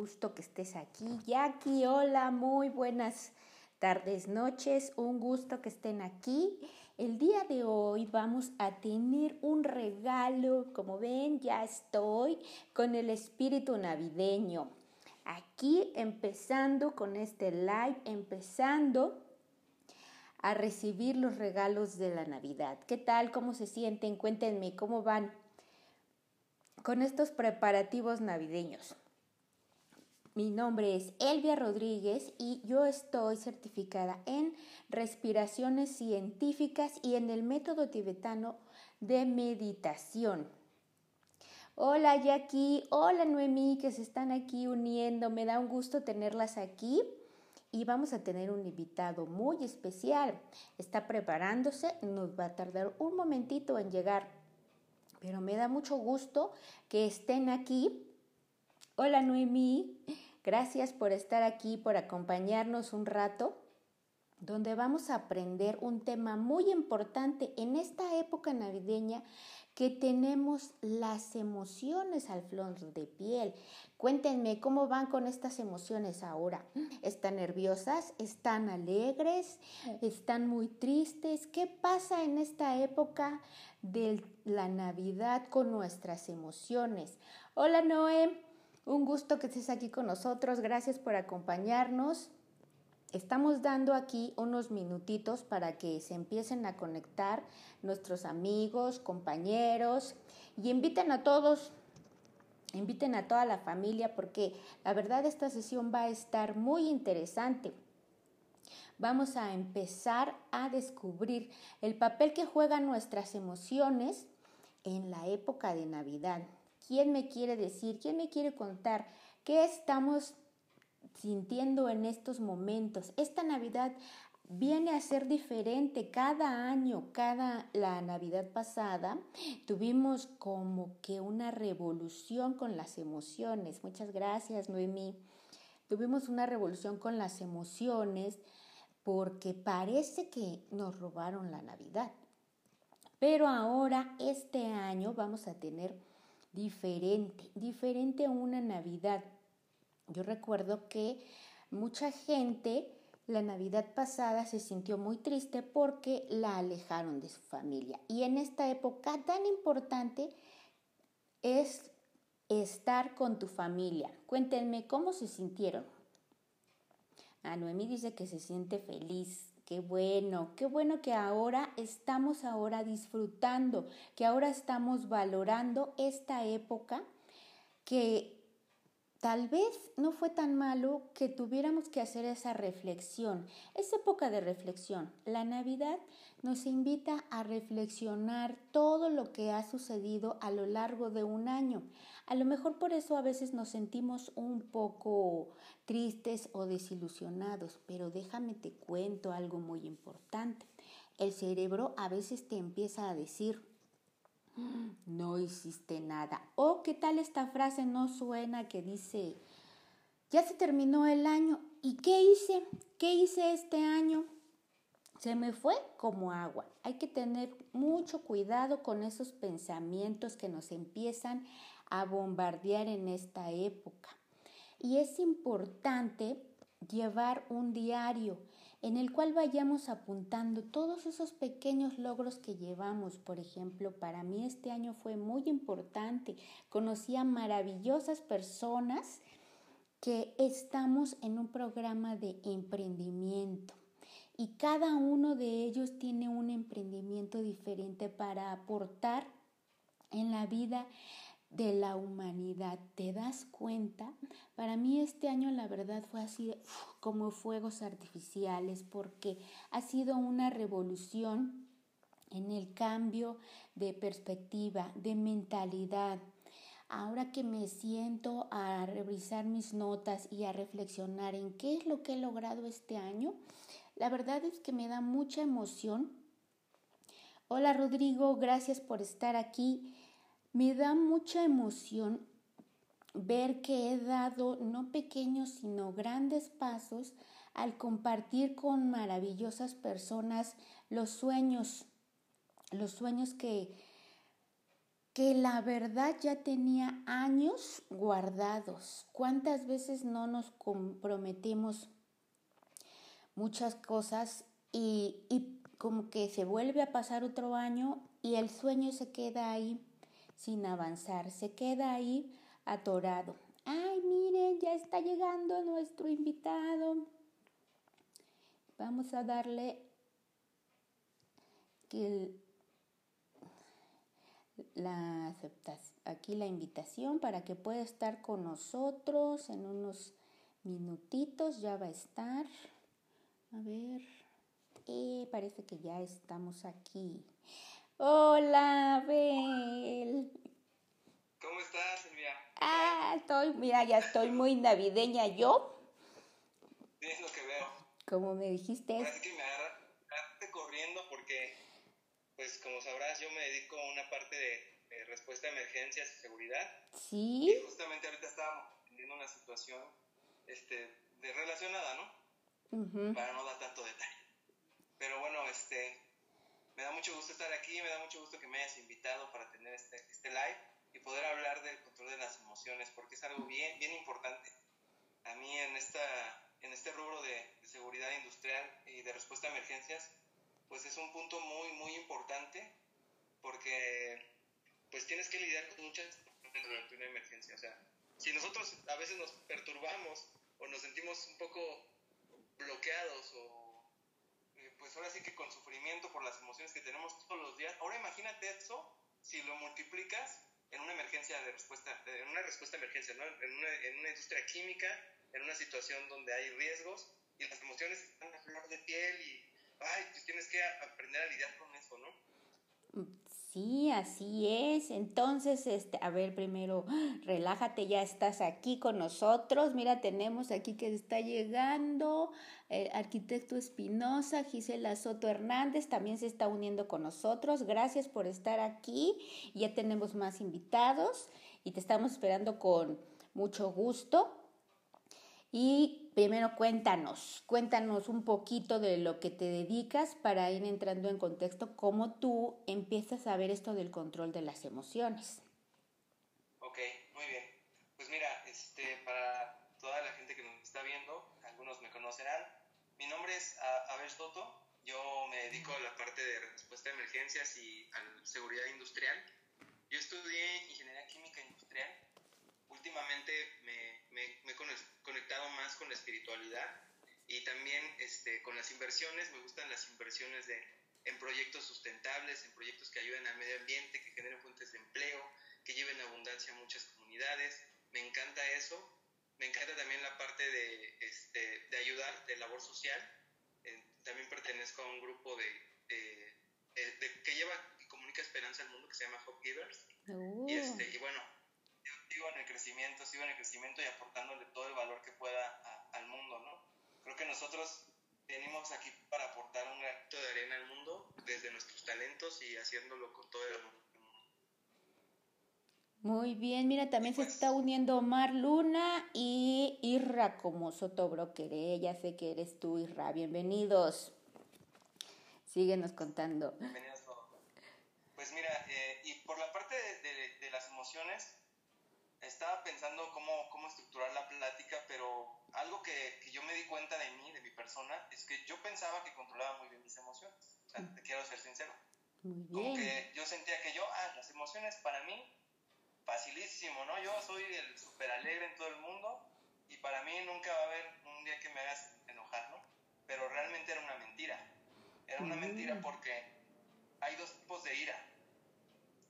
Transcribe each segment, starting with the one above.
gusto que estés aquí. Jackie, hola, muy buenas tardes, noches, un gusto que estén aquí. El día de hoy vamos a tener un regalo, como ven, ya estoy con el espíritu navideño. Aquí empezando con este live, empezando a recibir los regalos de la Navidad. ¿Qué tal? ¿Cómo se sienten? Cuéntenme cómo van con estos preparativos navideños. Mi nombre es Elvia Rodríguez y yo estoy certificada en respiraciones científicas y en el método tibetano de meditación. Hola Jackie, hola Noemí que se están aquí uniendo, me da un gusto tenerlas aquí y vamos a tener un invitado muy especial. Está preparándose, nos va a tardar un momentito en llegar, pero me da mucho gusto que estén aquí Hola Noemí, gracias por estar aquí, por acompañarnos un rato, donde vamos a aprender un tema muy importante en esta época navideña que tenemos las emociones al flor de piel. Cuéntenme cómo van con estas emociones ahora. ¿Están nerviosas? ¿Están alegres? ¿Están muy tristes? ¿Qué pasa en esta época de la Navidad con nuestras emociones? Hola Noé. Un gusto que estés aquí con nosotros. Gracias por acompañarnos. Estamos dando aquí unos minutitos para que se empiecen a conectar nuestros amigos, compañeros y inviten a todos, inviten a toda la familia porque la verdad esta sesión va a estar muy interesante. Vamos a empezar a descubrir el papel que juegan nuestras emociones en la época de Navidad. ¿Quién me quiere decir? ¿Quién me quiere contar? ¿Qué estamos sintiendo en estos momentos? Esta Navidad viene a ser diferente cada año, cada la Navidad pasada tuvimos como que una revolución con las emociones. Muchas gracias, Noemí. Tuvimos una revolución con las emociones porque parece que nos robaron la Navidad. Pero ahora, este año, vamos a tener diferente, diferente a una Navidad. Yo recuerdo que mucha gente la Navidad pasada se sintió muy triste porque la alejaron de su familia. Y en esta época tan importante es estar con tu familia. Cuéntenme cómo se sintieron. A ah, Noemí dice que se siente feliz. Qué bueno, qué bueno que ahora estamos ahora disfrutando, que ahora estamos valorando esta época que Tal vez no fue tan malo que tuviéramos que hacer esa reflexión, esa época de reflexión. La Navidad nos invita a reflexionar todo lo que ha sucedido a lo largo de un año. A lo mejor por eso a veces nos sentimos un poco tristes o desilusionados, pero déjame te cuento algo muy importante. El cerebro a veces te empieza a decir, no hiciste nada. O qué tal esta frase no suena que dice, ya se terminó el año. ¿Y qué hice? ¿Qué hice este año? Se me fue como agua. Hay que tener mucho cuidado con esos pensamientos que nos empiezan a bombardear en esta época. Y es importante llevar un diario en el cual vayamos apuntando todos esos pequeños logros que llevamos. Por ejemplo, para mí este año fue muy importante. Conocí a maravillosas personas que estamos en un programa de emprendimiento y cada uno de ellos tiene un emprendimiento diferente para aportar en la vida de la humanidad. ¿Te das cuenta? Para mí este año la verdad fue así como fuegos artificiales porque ha sido una revolución en el cambio de perspectiva, de mentalidad. Ahora que me siento a revisar mis notas y a reflexionar en qué es lo que he logrado este año, la verdad es que me da mucha emoción. Hola Rodrigo, gracias por estar aquí. Me da mucha emoción ver que he dado no pequeños sino grandes pasos al compartir con maravillosas personas los sueños, los sueños que que la verdad ya tenía años guardados. ¿Cuántas veces no nos comprometimos muchas cosas y, y como que se vuelve a pasar otro año y el sueño se queda ahí sin avanzar, se queda ahí atorado. Ay, miren, ya está llegando nuestro invitado. Vamos a darle la aceptación, aquí la invitación para que pueda estar con nosotros en unos minutitos, ya va a estar. A ver, eh, parece que ya estamos aquí. Hola, Abel. ¿Cómo estás, Silvia? Ah, estoy, mira, ya estoy muy navideña yo. Es lo que veo. Como me dijiste. Parece que me agarraste corriendo porque, pues como sabrás, yo me dedico a una parte de, respuesta a emergencias y seguridad. Sí. Y justamente ahorita estábamos teniendo una situación este, de relacionada, ¿no? Para no dar tanto detalle. Pero bueno, este, me da mucho gusto estar aquí, me da mucho gusto que me hayas invitado para tener este, este live y poder hablar del control de las emociones, porque es algo bien, bien importante. A mí en, esta, en este rubro de, seguridad industrial y de respuesta a emergencias, pues es un punto muy, muy importante, porque pues tienes que lidiar con muchas durante una emergencia. O sea, si nosotros a veces nos perturbamos o nos sentimos un poco bloqueados o pues ahora sí que con sufrimiento por las emociones que tenemos todos los días. Ahora imagínate eso si lo multiplicas en una emergencia de respuesta, en una respuesta de emergencia, en, una, en una industria química, en una situación donde hay riesgos y las emociones están a flor de piel y, ay, pues tienes que aprender a lidiar con. Sí, así es. Entonces, este, a ver, primero, relájate, ya estás aquí con nosotros. Mira, tenemos aquí que está llegando el eh, arquitecto Espinosa, Gisela Soto Hernández también se está uniendo con nosotros. Gracias por estar aquí. Ya tenemos más invitados y te estamos esperando con mucho gusto. Y primero cuéntanos, cuéntanos un poquito de lo que te dedicas para ir entrando en contexto, cómo tú empiezas a ver esto del control de las emociones. Ok, muy bien. Pues mira, este, para toda la gente que nos está viendo, algunos me conocerán, mi nombre es Abel Soto, yo me dedico a la parte de respuesta a emergencias y a seguridad industrial. Yo estudié ingeniería química industrial últimamente me, me, he conectado más con la espiritualidad y también este, con las inversiones. Me gustan las inversiones de, en proyectos sustentables, en proyectos que ayuden al medio ambiente, que generen fuentes de empleo, que lleven abundancia a muchas comunidades. Me encanta eso. Me encanta también la parte de, este, de ayudar, de labor social. Eh, también pertenezco a un grupo de, de, que lleva y comunica esperanza al mundo que se llama Hope Givers. Y, este, y bueno, sigo en el crecimiento, sigo en el crecimiento y aportándole todo el valor que pueda al mundo, ¿no? Creo que nosotros venimos aquí para aportar un granito de arena al mundo desde nuestros talentos y haciéndolo con todo el mundo. Muy bien, mira, también se pues está uniendo Omar Luna y Irra como Sotobroker. ¿eh? Ya sé que eres tú, Irra. Bienvenidos. Síguenos contando. Bienvenidos todos. Pues mira, eh, y por la parte de las emociones, estaba pensando cómo, cómo estructurar la plática, pero algo que, que, yo me di cuenta de mí, de mi persona, es que yo pensaba que controlaba muy bien mis emociones. O sea, te quiero ser sincero. Como que yo sentía que yo, ah, las emociones para mí, facilísimo, ¿no? Yo soy el súper alegre en todo el mundo y para mí nunca va a haber un día que me hagas enojar, ¿no? Pero realmente era una mentira. Era una mentira porque hay dos tipos de ira.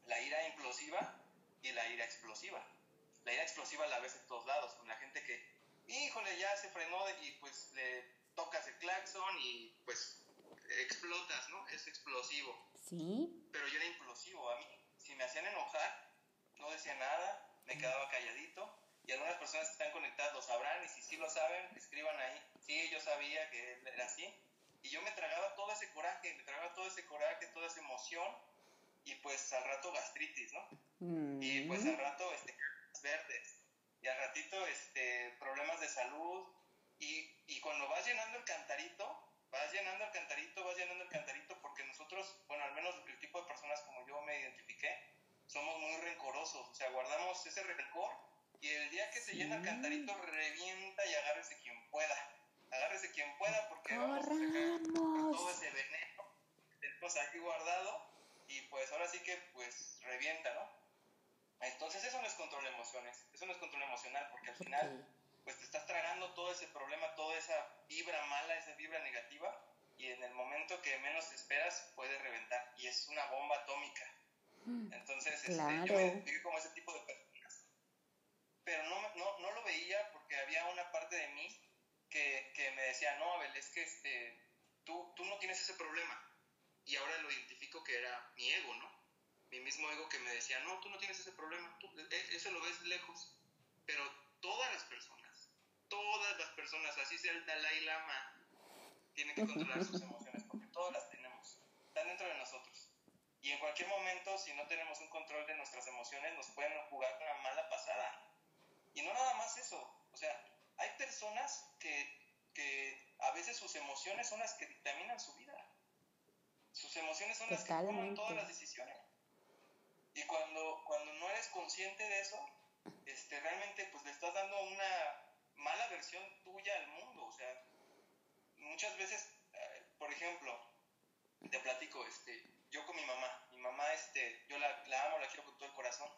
La ira implosiva y la ira explosiva la ira explosiva la ves en todos lados, con la gente que, híjole, ya se frenó y pues le tocas el claxon y pues explotas, ¿no? Es explosivo. Sí. Pero yo era implosivo. A mí, si me hacían enojar, no decía nada, me quedaba calladito. Y algunas personas que están conectadas lo sabrán, y si sí lo saben, escriban ahí. Sí, yo sabía que era así. Y yo me tragaba todo ese coraje, me tragaba todo ese coraje, toda esa emoción. Y pues al rato gastritis, ¿no? Y pues al rato este, verdes y al ratito este, problemas de salud y, y cuando vas llenando el cantarito, vas llenando el cantarito, vas llenando el cantarito porque nosotros, bueno, al menos el tipo de personas como yo me identifiqué, somos muy rencorosos, o sea, guardamos ese rencor y el día que se llena el cantarito revienta y agárrese quien pueda. Agárrese quien pueda porque vamos a sacar todo ese veneno tenemos aquí guardado y pues ahora sí que pues revienta, ¿no? Entonces eso no es control de emociones, eso no es control emocional porque al final pues te estás tragando todo ese problema, toda esa vibra mala, esa vibra negativa y en el momento que menos esperas puede reventar y es una bomba atómica. Mm, Entonces este, yo me como ese tipo de personas. Pero no, no, no, lo veía porque había una parte de mí que, que me decía, no, Abel, es que este, tú, tú no tienes ese problema. Y ahora lo identifico que era mi ego, ¿no? Mi mismo ego que me decía, no, tú no tienes ese problema, tú, e, eso lo ves lejos. Pero todas las personas, todas las personas, así sea el Dalai Lama, tienen que controlar sus emociones, porque todas las tenemos, están dentro de nosotros. Y en cualquier momento, si no tenemos un control de nuestras emociones, nos pueden jugar una mala pasada. Y no nada más eso, o sea, hay personas que, que a veces sus emociones son las que dictaminan su vida. Sus emociones son las que toman todas las decisiones. Y cuando, cuando no eres consciente de eso, este, realmente pues le estás dando una mala versión tuya al mundo. O sea, muchas veces, eh, por ejemplo, te platico, este, yo con mi mamá, mi mamá, este, yo la, la, amo, la quiero con todo el corazón,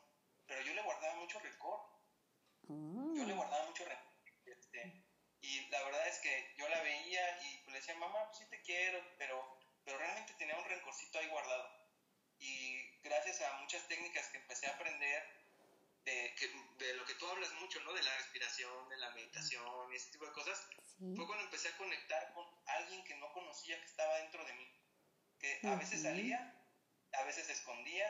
pero yo le guardaba mucho rencor. Yo le mm. guardaba mucho rencor. Este, y la verdad es que yo la veía y le decía, mamá, pues sí te quiero, pero, pero realmente tenía un rencorcito ahí guardado. Y gracias a muchas técnicas que empecé a aprender, de, que, de, lo que tú hablas mucho, ¿no? De la respiración, de la meditación y ese tipo de cosas, fue cuando empecé a conectar con alguien que no conocía que estaba dentro de mí. Que a veces salía, a veces se escondía,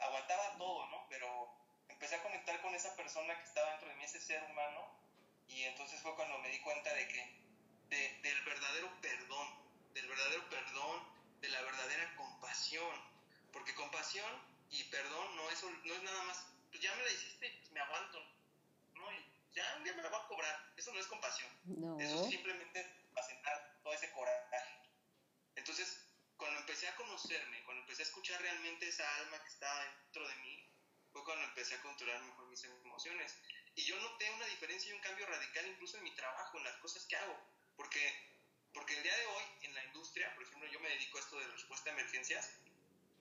aguantaba todo, ¿no? Pero empecé a conectar con esa persona que estaba dentro de mí, ese ser humano, y entonces fue cuando me di cuenta de que, de, del verdadero perdón, del verdadero perdón, de la verdadera compasión, porque compasión y perdón no es, no es nada más pues ya me la hiciste, pues me aguanto, ¿no? Y ya un día me la va a cobrar. Eso no es compasión. No. Eso es simplemente asentar todo ese coraje. Entonces, cuando empecé a conocerme, cuando empecé a escuchar realmente esa alma que estaba dentro de mí, fue cuando empecé a controlar mejor mis emociones. Y yo noté una diferencia y un cambio radical incluso en mi trabajo, en las cosas que hago. Porque, porque el día de hoy, en la industria, por ejemplo, yo me dedico a esto de respuesta a emergencias,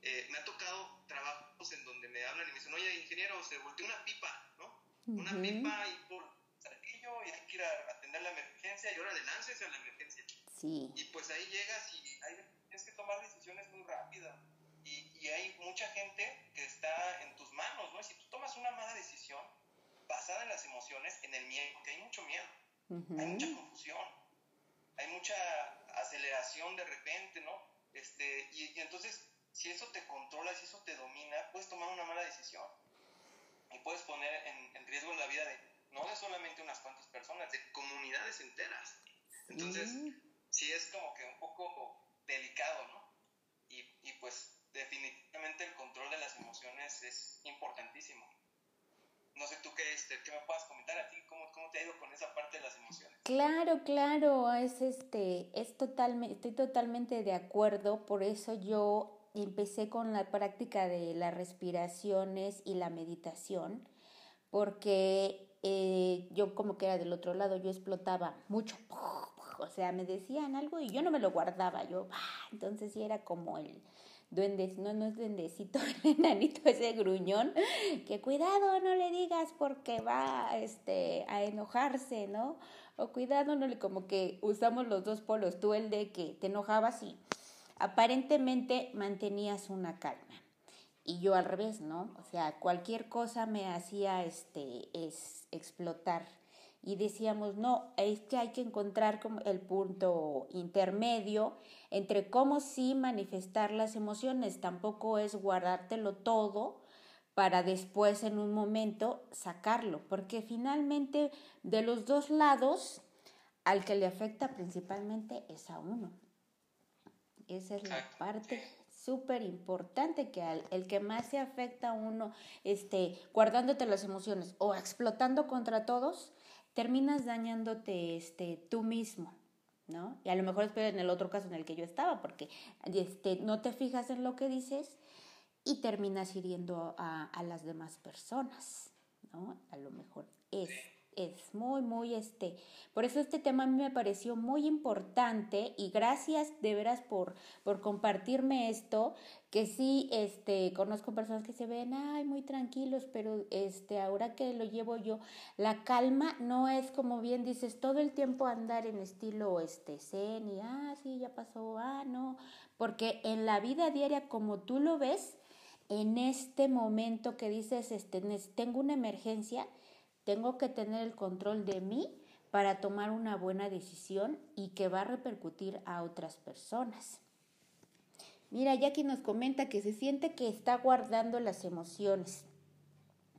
eh, me ha tocado trabajos en donde me hablan y me dicen, oye, ingeniero, se volteó una pipa, ¿no? Una pipa y por cerquillo y hay que ir a atender la emergencia y ahora le lances a la emergencia. Sí. Y pues ahí llegas y hay, tienes que tomar decisiones muy rápidas. Y, y, hay mucha gente que está en tus manos, ¿no? Y si tú tomas una mala decisión basada en las emociones, en el miedo, porque hay mucho miedo, hay mucha confusión, hay mucha aceleración de repente, ¿no? Este, y, y entonces si eso te controla, si eso te domina, puedes tomar una mala decisión y puedes poner en, riesgo la vida de no de solamente unas cuantas personas, de comunidades enteras. Entonces, sí, es como que un poco delicado, ¿no? Y, y pues definitivamente el control de las emociones es importantísimo. No sé tú qué, este, qué me puedas comentar a ti, cómo, cómo te ha ido con esa parte de las emociones. Claro, claro, es este, es totalmente, estoy totalmente de acuerdo, por eso yo empecé con la práctica de las respiraciones y la meditación, porque eh, yo como que era del otro lado, yo explotaba mucho, o sea, me decían algo y yo no me lo guardaba, yo, entonces sí era como el duende, no, no es duendecito, el enanito ese gruñón, que cuidado, no le digas porque va este, a enojarse, ¿no? O cuidado, no le, como que usamos los dos polos, tú el de que te enojabas y aparentemente mantenías una calma. Y yo al revés, ¿no? O sea, cualquier cosa me hacía este, es explotar. Y decíamos, no, es que hay que encontrar el punto intermedio entre cómo sí manifestar las emociones. Tampoco es guardártelo todo para después en un momento sacarlo, porque finalmente de los dos lados, al que le afecta principalmente es a uno. Esa es la parte súper importante que al, el que más se afecta a uno, este, guardándote las emociones o explotando contra todos, terminas dañándote este, tú mismo, ¿no? Y a lo mejor es en el otro caso en el que yo estaba, porque este, no te fijas en lo que dices y terminas hiriendo a, a las demás personas, ¿no? A lo mejor es es muy, muy este. Por eso este tema a mí me pareció muy importante y gracias de veras por, por compartirme esto, que sí, este, conozco personas que se ven, ay, muy tranquilos, pero este, ahora que lo llevo yo, la calma no es como bien dices, todo el tiempo andar en estilo, este, zen y, ah, sí, ya pasó, ah, no, porque en la vida diaria, como tú lo ves, en este momento que dices, este, tengo una emergencia, tengo que tener el control de mí para tomar una buena decisión y que va a repercutir a otras personas. Mira, Jackie nos comenta que se siente que está guardando las emociones.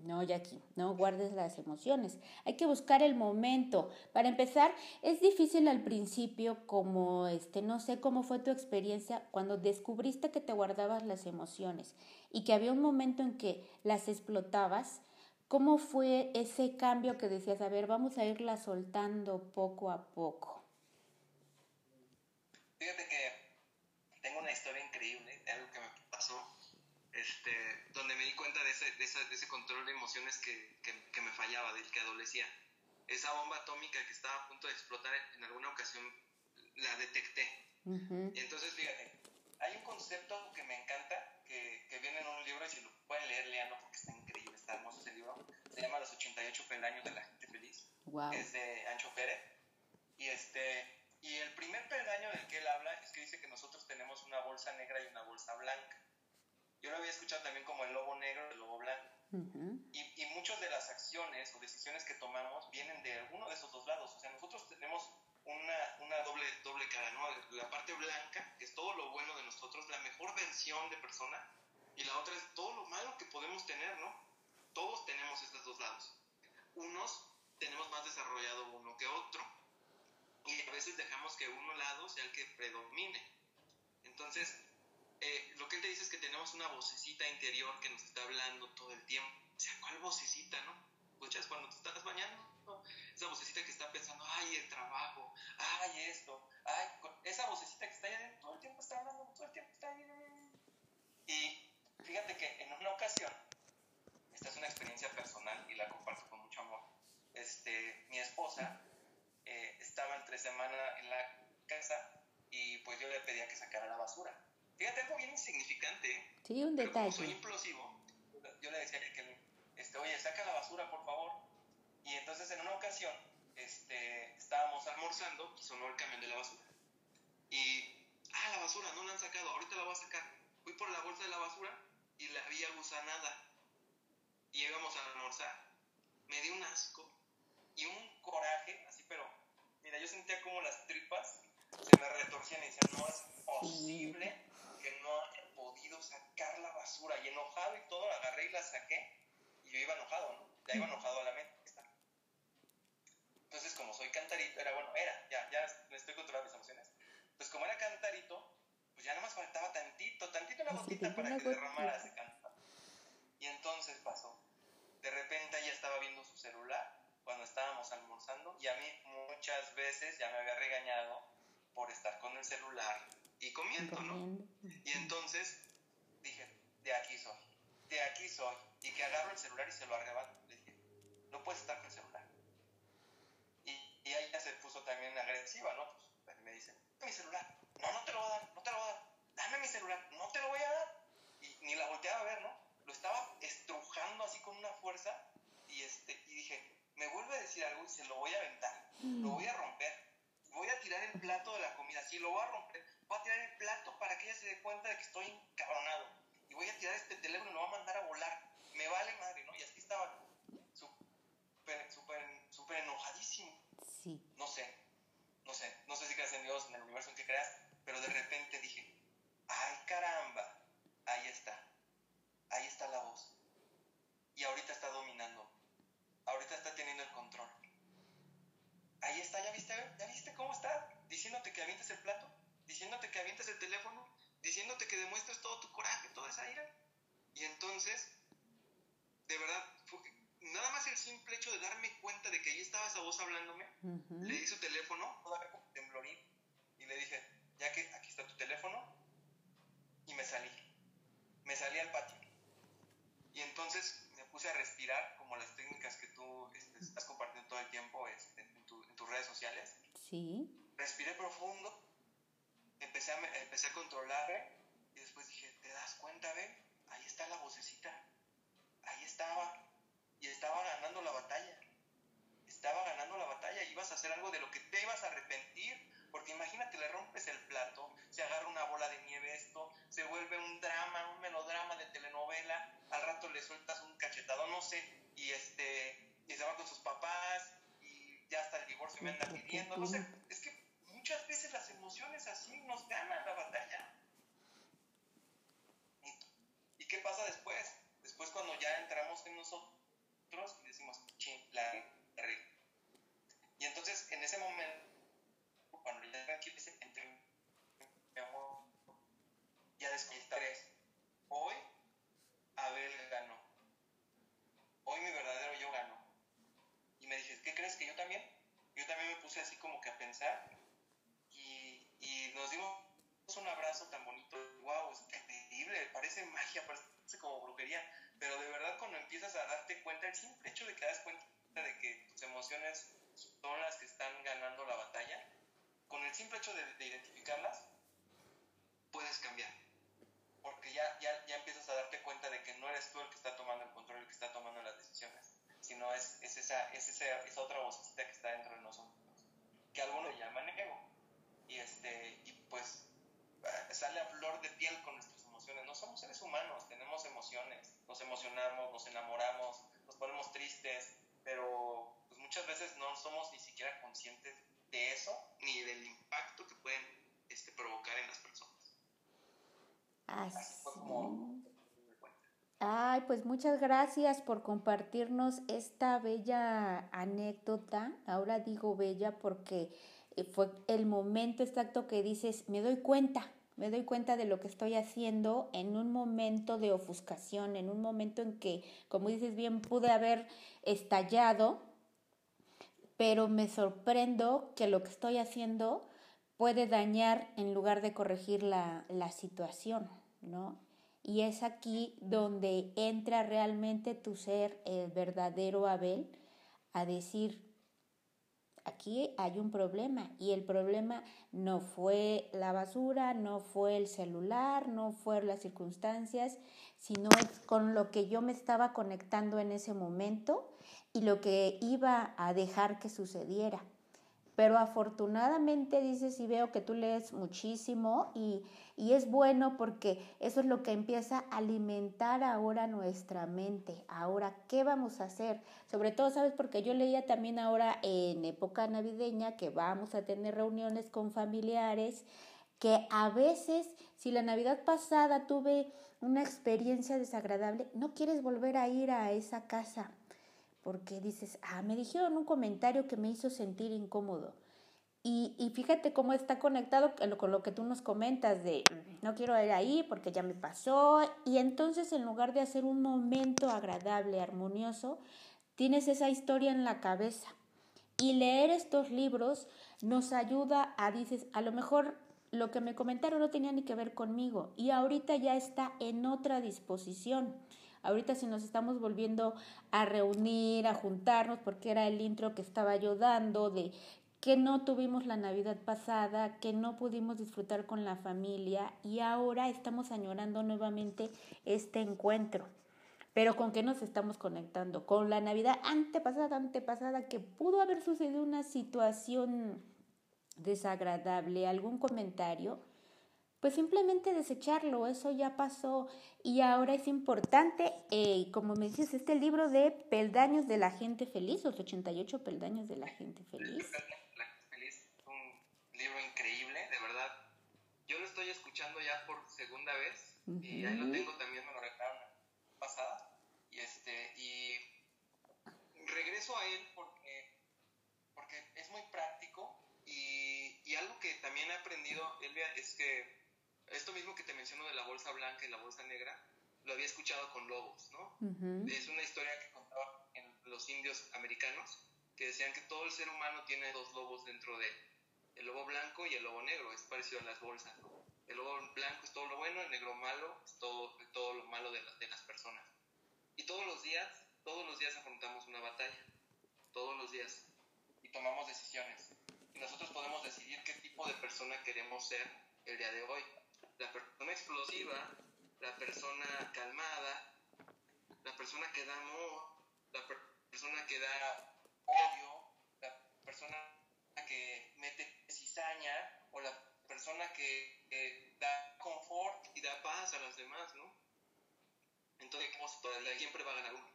No, Jackie, no guardes las emociones. Hay que buscar el momento. Para empezar, es difícil al principio, como este, no sé cómo fue tu experiencia cuando descubriste que te guardabas las emociones y que había un momento en que las explotabas ¿Cómo fue ese cambio que decías, a ver, vamos a irla soltando poco a poco? Fíjate que tengo una historia increíble de algo que me pasó, este, donde me di cuenta de ese, de ese, control de emociones que, que, me fallaba, del que adolecía. Esa bomba atómica que estaba a punto de explotar en, alguna ocasión, la detecté. entonces, fíjate, hay un concepto que me encanta, que, que viene en un libro, y si lo pueden leer, leanlo porque está está hermoso ese libro, se llama Los 88 peldaños de la gente feliz, es de Ancho Pérez. Y, este, y el primer peldaño del que él habla es que dice que nosotros tenemos una bolsa negra y una bolsa blanca. Yo lo había escuchado también como el lobo negro y el lobo blanco. y, y muchas de las acciones o decisiones que tomamos vienen de alguno de esos dos lados. O sea, nosotros tenemos una, una, doble, doble cara, ¿no? La parte blanca, que es todo lo bueno de nosotros, la mejor versión de persona, y la otra es todo lo malo que podemos tener, ¿no? Todos tenemos estos dos lados. Unos tenemos más desarrollado uno que otro. Y a veces dejamos que uno lado sea el que predomine. Entonces, eh, lo que él te dice es que tenemos una vocecita interior que nos está hablando todo el tiempo. O sea, ¿cuál vocecita, no? Escuchas cuando te estás bañando, esa vocecita que está pensando, ay, el trabajo, ay, esto, ay, esa vocecita que está ahí todo el tiempo está hablando, todo el tiempo está ahí. Y fíjate que en una ocasión esta es una experiencia personal y la comparto con mucho amor. Este, mi esposa eh, estaba entre semana en la casa y pues yo le pedía que sacara la basura. Fíjate, algo bien insignificante. Sí, un detalle. soy implosivo, yo le decía que, este, oye, saca la basura, por favor. Y entonces en una ocasión este, estábamos almorzando y sonó el camión de la basura. Y, ah, la basura, no la han sacado, ahorita la voy a sacar. Fui por la bolsa de la basura y la había gusanada y íbamos a almorzar. Me dio un asco y un coraje, así, pero mira, yo sentía como las tripas se me retorcían y decían, no es posible que no haya podido sacar la basura. Y enojado y todo, la agarré y la saqué. Y yo iba enojado, ¿no? Ya iba enojado a la mente. Entonces, como soy cantarito, era bueno, era, ya, ya estoy controlando mis emociones. Pues como era cantarito, pues ya nada más faltaba tantito, tantito la gotita para que derramara ese canto. Y entonces pasó de repente ella estaba viendo su celular cuando estábamos almorzando y a mí muchas veces ya me había regañado por estar con el celular y comiendo, ¿no? Y entonces dije, de aquí soy, de aquí soy. Y que agarro el celular y se lo arrebato. Le dije, no puedes estar con el celular. Y, y ella se puso también agresiva, ¿no? Pues me dice, mi celular. No, no te lo voy a dar, no te lo voy a dar. Dame mi celular, no te lo voy a dar. Y ni la volteaba a ver, ¿no? Lo estaba estrujando así con una fuerza y, este, y dije, me vuelve a decir algo y se lo voy a aventar, lo voy a romper, voy a tirar el plato de la comida, si lo voy a romper, voy a tirar el plato para que ella se dé cuenta de que estoy encabronado y voy a tirar este teléfono y lo voy a mandar a volar, me vale madre, ¿no? Y así estaba súper, súper, súper enojadísimo. Sí. No sé, no sé, no sé si creas en Dios, en el universo en que creas, pero de repente dije, ay caramba, ahí está ahí está la voz. Y ahorita está dominando. Ahorita está teniendo el control. Ahí está, ¿ya viste? ¿Ya viste cómo está? Diciéndote que avientes el plato, diciéndote que avientes el teléfono, diciéndote que demuestres todo tu coraje, toda esa ira. Y entonces, de verdad, nada más el simple hecho de darme cuenta de que ahí estaba esa voz hablándome, le di su teléfono, todavía temblorín, y le dije, ya que aquí está tu teléfono, y me salí me salí al patio. Y entonces me puse a respirar, como las técnicas que tú este, estás compartiendo todo el tiempo este, en, tus redes sociales. Sí. Respiré profundo, empecé a, empecé a controlar y después dije, ¿te das cuenta, ve? Ahí está la vocecita. Ahí estaba. Y estaba ganando la batalla. Estaba ganando la batalla. Ibas a hacer algo de lo que te ibas a arrepentir porque imagínate, le rompes el plato, se agarra una bola de nieve esto, se vuelve un drama, un melodrama de telenovela, al rato le sueltas un cachetado, no sé, y este, y se va con sus papás, y ya hasta el divorcio me anda pidiendo, no sé, es que muchas veces las emociones así nos ganan la batalla. ¿Y, qué pasa después? Después cuando ya entramos en nosotros y decimos, ching, la Y entonces en ese momento cuando ya tranquilice, entre mi amor, ya tres. Hoy, Abel ganó. Hoy mi verdadero yo ganó. Y me dices, ¿qué crees que yo también? Yo también me puse así como que a pensar y, y nos dimos un abrazo tan bonito. ¡Wow! Es increíble, parece magia, parece como brujería. Pero de verdad, cuando empiezas a darte cuenta, el simple hecho de que das cuenta de que tus emociones son las que están ganando la batalla, con el simple hecho de, identificarlas, puedes cambiar. Porque ya, ya, ya empiezas a darte cuenta de que no eres tú el que está tomando el control, el que está tomando las decisiones, sino es, es, esa, es esa, esa otra vocecita que está dentro de nosotros, que algunos llaman ego. Y, este, y pues eh, sale a flor de piel con nuestras emociones. No somos seres humanos, tenemos emociones, nos emocionamos, nos enamoramos, nos ponemos tristes, pero pues muchas veces no somos ni siquiera conscientes de eso ni del impacto que pueden este, provocar en las personas. Así. Ay, pues muchas gracias por compartirnos esta bella anécdota. Ahora digo bella porque eh, fue el momento exacto que dices, me doy cuenta, me doy cuenta de lo que estoy haciendo en un momento de ofuscación, en un momento en que, como dices bien, pude haber estallado pero me sorprendo que lo que estoy haciendo puede dañar en lugar de corregir la, la situación, ¿no? Y es aquí donde entra realmente tu ser, el verdadero Abel, a decir, aquí hay un problema y el problema no fue la basura, no fue el celular, no fueron las circunstancias, sino con lo que yo me estaba conectando en ese momento y lo que iba a dejar que sucediera. Pero afortunadamente dices y veo que tú lees muchísimo y, y, es bueno porque eso es lo que empieza a alimentar ahora nuestra mente. Ahora, ¿qué vamos a hacer? Sobre todo, ¿sabes? Porque yo leía también ahora en época navideña que vamos a tener reuniones con familiares, que a veces, si la Navidad pasada tuve una experiencia desagradable, no quieres volver a ir a esa casa porque dices, ah, me dijeron un comentario que me hizo sentir incómodo. Y, y, fíjate cómo está conectado con lo que tú nos comentas de no quiero ir ahí porque ya me pasó. Y entonces en lugar de hacer un momento agradable, armonioso, tienes esa historia en la cabeza. Y leer estos libros nos ayuda a, dices, a lo mejor lo que me comentaron no tenía ni que ver conmigo y ahorita ya está en otra disposición. Ahorita si nos estamos volviendo a reunir, a juntarnos, porque era el intro que estaba yo dando de que no tuvimos la Navidad pasada, que no pudimos disfrutar con la familia y ahora estamos añorando nuevamente este encuentro. Pero ¿con qué nos estamos conectando? Con la Navidad antepasada, antepasada, que pudo haber sucedido una situación desagradable, algún comentario pues simplemente desecharlo, eso ya pasó y ahora es importante, eh, como me dices, este libro de Peldaños de la Gente Feliz, los 88 Peldaños de la Gente Feliz. La Gente Feliz es un libro increíble, de verdad. Yo lo estoy escuchando ya por segunda vez y ahí lo tengo también, me lo regalaron pasada y este y regreso a él porque porque es muy práctico y, y algo que también he aprendido Elvia es que esto mismo que te menciono de la bolsa blanca y la bolsa negra, lo había escuchado con lobos, ¿no? Es una historia que contaban en los indios americanos, que decían que todo el ser humano tiene dos lobos dentro de él, el lobo blanco y el lobo negro, es parecido a las bolsas, El lobo blanco es todo lo bueno, el negro malo es todo, todo lo malo de, de las personas. Y todos los días, todos los días afrontamos una batalla, todos los días, y tomamos decisiones. Y nosotros podemos decidir qué tipo de persona queremos ser el día de hoy. La persona explosiva, la persona calmada, la persona que da amor, la persona que da odio, la persona que mete cizaña o la persona que, da confort y da paz a las demás, ¿no? Entonces, siempre va a ganar uno.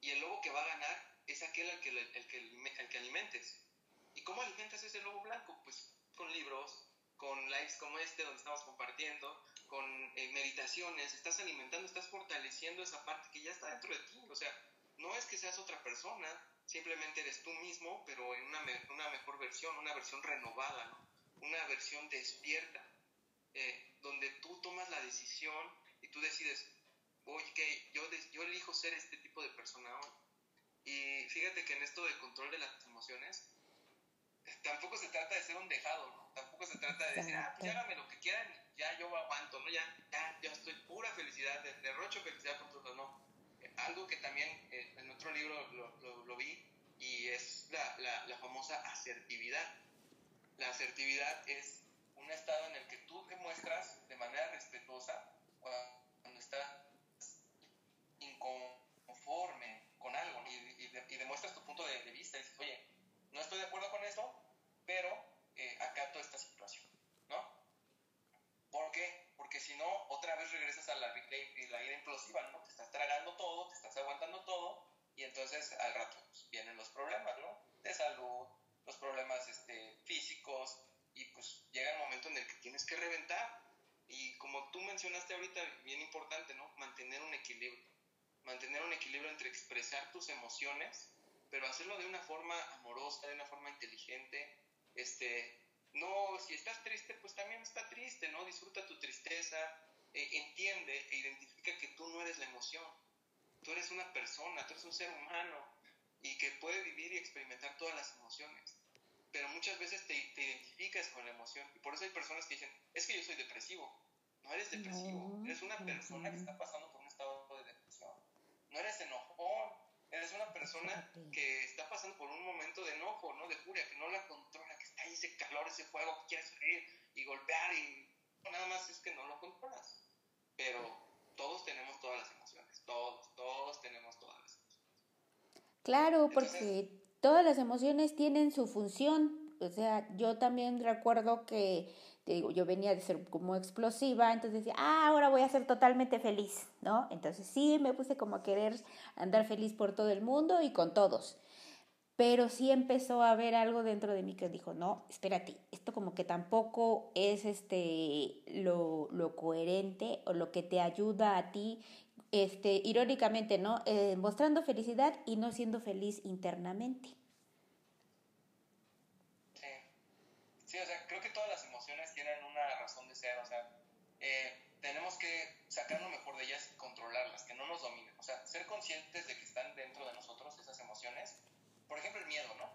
Y el lobo que va a ganar es aquel al que, el que, el que alimentes. ¿Y cómo alimentas ese lobo blanco? Pues con libros, con lives como este donde estamos compartiendo, con eh, meditaciones, estás alimentando, estás fortaleciendo esa parte que ya está dentro de ti. O sea, no es que seas otra persona, simplemente eres tú mismo, pero en una, una mejor versión, una versión renovada, ¿no? una versión despierta, eh, donde tú tomas la decisión y tú decides, oye, yo, yo elijo ser este tipo de persona hoy. Y fíjate que en esto del control de las emociones, tampoco se trata de ser un dejado, ¿no? Tampoco se trata de decir, ah, pues hágame lo que quieran, ya yo aguanto, ¿no? Ya, ya, ya estoy pura felicidad, derrocho felicidad por todos, no. Eh, algo que también eh, en otro libro lo, lo, vi y es la, la, la, famosa asertividad. La asertividad es un estado en el que tú demuestras de manera respetuosa cuando estás inconforme con algo y, y, demuestras tu punto de, de vista y dices, oye, no estoy de acuerdo con esto, pero eh, acato esta situación, ¿no? ¿Por qué? Porque si no, otra vez regresas a la, la ira implosiva, ¿no? Te estás tragando todo, te estás aguantando todo, y entonces al rato pues, vienen los problemas, ¿no? De salud, los problemas este, físicos, y pues llega el momento en el que tienes que reventar. Y como tú mencionaste ahorita, bien importante, ¿no? Mantener un equilibrio. Mantener un equilibrio entre expresar tus emociones pero hacerlo de una forma amorosa, de una forma inteligente. Este, no, si estás triste, pues también está triste, ¿no? Disfruta tu tristeza, eh, entiende e identifica que tú no eres la emoción. Tú eres una persona, tú eres un ser humano y que puede vivir y experimentar todas las emociones. Pero muchas veces te, te identificas con la emoción y por eso hay personas que dicen, es que yo soy depresivo. No eres depresivo, eres una persona que está pasando por un estado de depresión. No eres enojón, Eres una persona que está pasando por un momento de enojo, ¿no? De furia, que no la controla, ahí ese calor, ese fuego, que quiere salir y golpear y nada más es que no lo controlas. Pero todos tenemos todas las emociones, todos, todos tenemos todas las emociones. Claro, porque todas las emociones tienen su función. O sea, yo también recuerdo que te digo, yo venía de ser como explosiva, entonces decía, ah, ahora voy a ser totalmente feliz, ¿no? Entonces sí, me puse como a querer andar feliz por todo el mundo y con todos. Pero sí empezó a haber algo dentro de mí que dijo, no, espérate, esto como que tampoco es este, lo, lo coherente o lo que te ayuda a ti, este, irónicamente, ¿no? Eh, mostrando felicidad y no siendo feliz internamente. Sí, sí, o sea, creo que todas las tienen una razón de ser, o sea, eh, tenemos que sacar lo mejor de ellas y controlarlas, que no nos dominen, o sea, ser conscientes de que están dentro de nosotros esas emociones, por ejemplo el miedo, ¿no?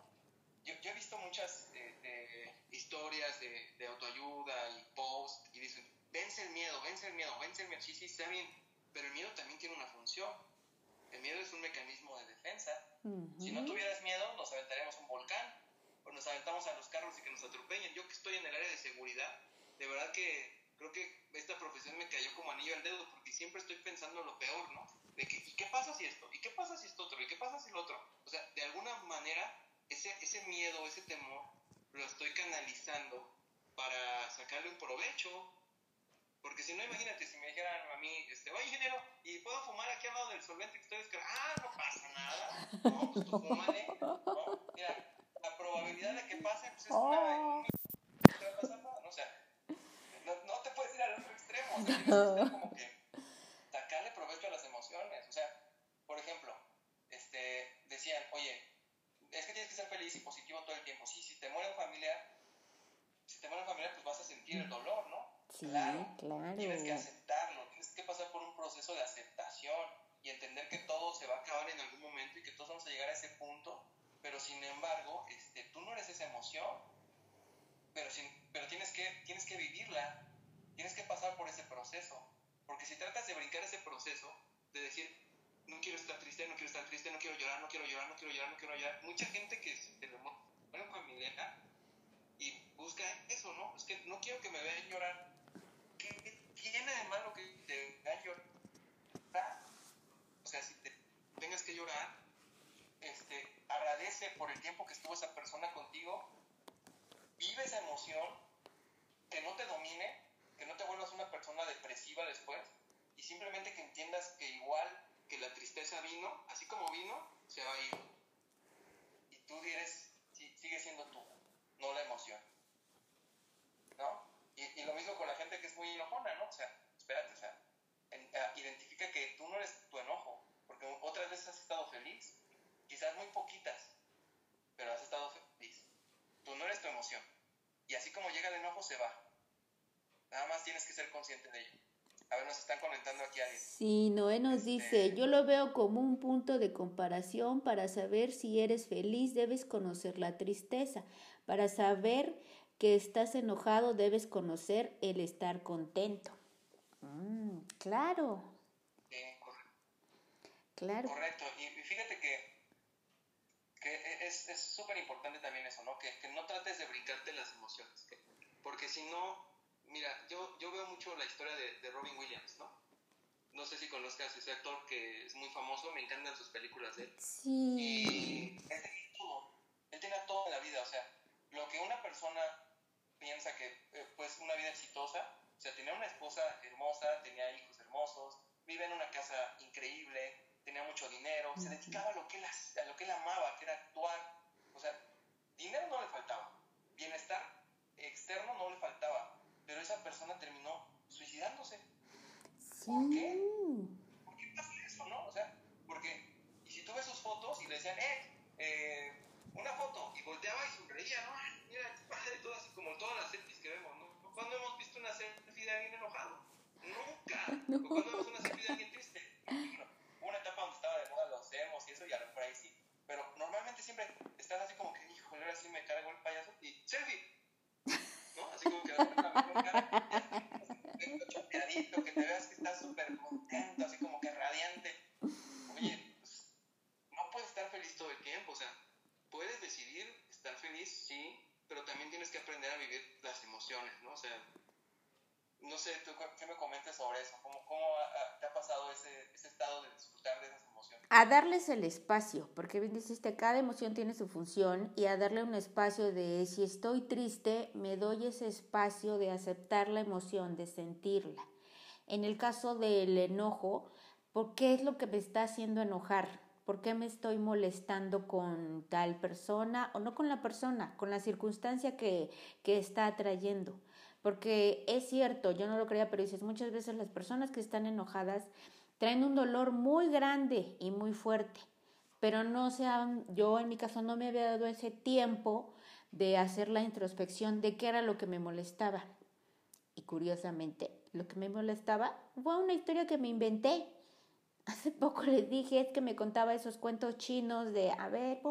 Yo, yo he visto muchas eh, historias de, de, autoayuda y post y dicen, vence el miedo, vence el miedo, vence el miedo, sí, sí, está bien, pero el miedo también tiene una función. El miedo es un mecanismo de defensa. Si no tuvieras miedo, nos aventaríamos un volcán nos aventamos a los carros y que nos atropellen. Yo que estoy en el área de seguridad, de verdad que creo que esta profesión me cayó como anillo al dedo porque siempre estoy pensando lo peor, ¿no? De que, ¿y qué pasa si esto? ¿Y qué pasa si esto otro? ¿Y qué pasa si lo otro? O sea, de alguna manera, ese, ese miedo, ese temor, lo estoy canalizando para sacarle un provecho. Porque si no, imagínate, si me dijeran a mí, este, oye, ingeniero, ¿y puedo fumar aquí al lado del solvente que estoy descargando? Ah, no pasa nada. No, pues tú fumale. ¿no? Mira, la probabilidad de que pase pues, es una, oh. ¿no? O sea, no, no, te puedes ir al otro extremo, o sea, como que sacarle provecho a las emociones, o sea, por ejemplo, este, decían, oye, es que tienes que ser feliz y positivo todo el tiempo, sí, si te muere un familiar, si te muere un familiar, pues vas a sentir el dolor, ¿no? Sí, claro, claro. Tienes que aceptarlo, tienes que pasar por un proceso de aceptación y entender que todo se va a acabar en algún momento y que todos vamos a llegar a ese punto pero sin embargo, este, tú no eres esa emoción, pero, sin, pero tienes, que, tienes que vivirla, tienes que pasar por ese proceso. Porque si tratas de brincar ese proceso, de decir, no quiero estar triste, no quiero estar triste, no quiero llorar, no quiero llorar, no quiero llorar, no quiero llorar. Mucha gente que se lo pone familia y busca eso, ¿no? Es que no quiero que me vean llorar. ¿Qué, tiene de malo que te vean llorar? O sea, si te tengas que llorar, este, agradece por el tiempo que estuvo esa persona contigo, vive esa emoción, que no te domine, que no te vuelvas una persona depresiva después, y simplemente que entiendas que igual que la tristeza vino, así como vino, se va a ir. Y tú eres, sigue siendo tú, no la emoción. ¿No? Y, lo mismo con la gente que es muy enojona, ¿no? O sea, espérate, o sea, ah, identifica que tú no eres tu enojo, porque otras veces has estado feliz, quizás muy poquitas, pero has estado feliz. Tú no eres tu emoción. Y así como llega el enojo, se va. Nada más tienes que ser consciente de ello. A ver, nos están comentando aquí alguien. Sí, Noé nos este, dice, yo lo veo como un punto de comparación para saber si eres feliz, debes conocer la tristeza. Para saber que estás enojado, debes conocer el estar contento. Mm, claro. Sí, correcto. Claro. Correcto. Y fíjate que, que es súper importante también eso, ¿no? Que, que no trates de brincarte las emociones. Porque si no, mira, yo, yo veo mucho la historia de, Robin Williams, ¿no? No sé si conozcas ese actor que es muy famoso, me encantan sus películas de él. Sí. Y él tenía todo, él tenía todo en la vida, o sea, lo que una persona piensa que, eh, pues, una vida exitosa, o sea, tenía una esposa hermosa, tenía hijos hermosos, vive en una casa increíble, tenía mucho dinero, se dedicaba a lo, que él, a lo que él amaba, que era actuar, o sea, dinero no le faltaba, bienestar externo no le faltaba, pero esa persona terminó suicidándose. ¿Por qué? ¿Por qué pasa eso, no? O sea, porque, y si tú ves sus fotos y le decían, eh, eh una foto, y volteaba y sonreía, ¿no? Mira, padre, todas, como todas las selfies que vemos, ¿no? ¿Cuándo hemos visto una selfie de alguien enojado? Nunca. No. ¿Cuándo vemos una selfie de alguien triste? Hubo una etapa donde estaba de moda los emos y eso, y a lo mejor ahí sí. Pero normalmente siempre estás así como que, híjole, ahora sí me cargo el payaso, y selfie Así como que la cara, chopeadito, que te veas que estás súper contento, así como que radiante. Oye, pues, no puedes estar feliz todo el tiempo, o sea, puedes decidir estar feliz, sí, pero también tienes que aprender a vivir las emociones, ¿no? O sea, no sé, ¿tú qué me comentas sobre eso? ¿Cómo, cómo te ha pasado ese, ese estado de disfrutar de esas? A darles el espacio, porque bien dijiste, cada emoción tiene su función y a darle un espacio de si estoy triste, me doy ese espacio de aceptar la emoción, de sentirla. En el caso del enojo, ¿por qué es lo que me está haciendo enojar? ¿Por qué me estoy molestando con tal persona o no con la persona, con la circunstancia que, que está atrayendo? Porque es cierto, yo no lo creía, pero dices, muchas veces las personas que están enojadas traen un dolor muy grande y muy fuerte, pero no se yo en mi caso no me había dado ese tiempo de hacer la introspección de qué era lo que me molestaba. Y curiosamente, lo que me molestaba fue una historia que me inventé. Hace poco les dije, es que me contaba esos cuentos chinos de, a ver,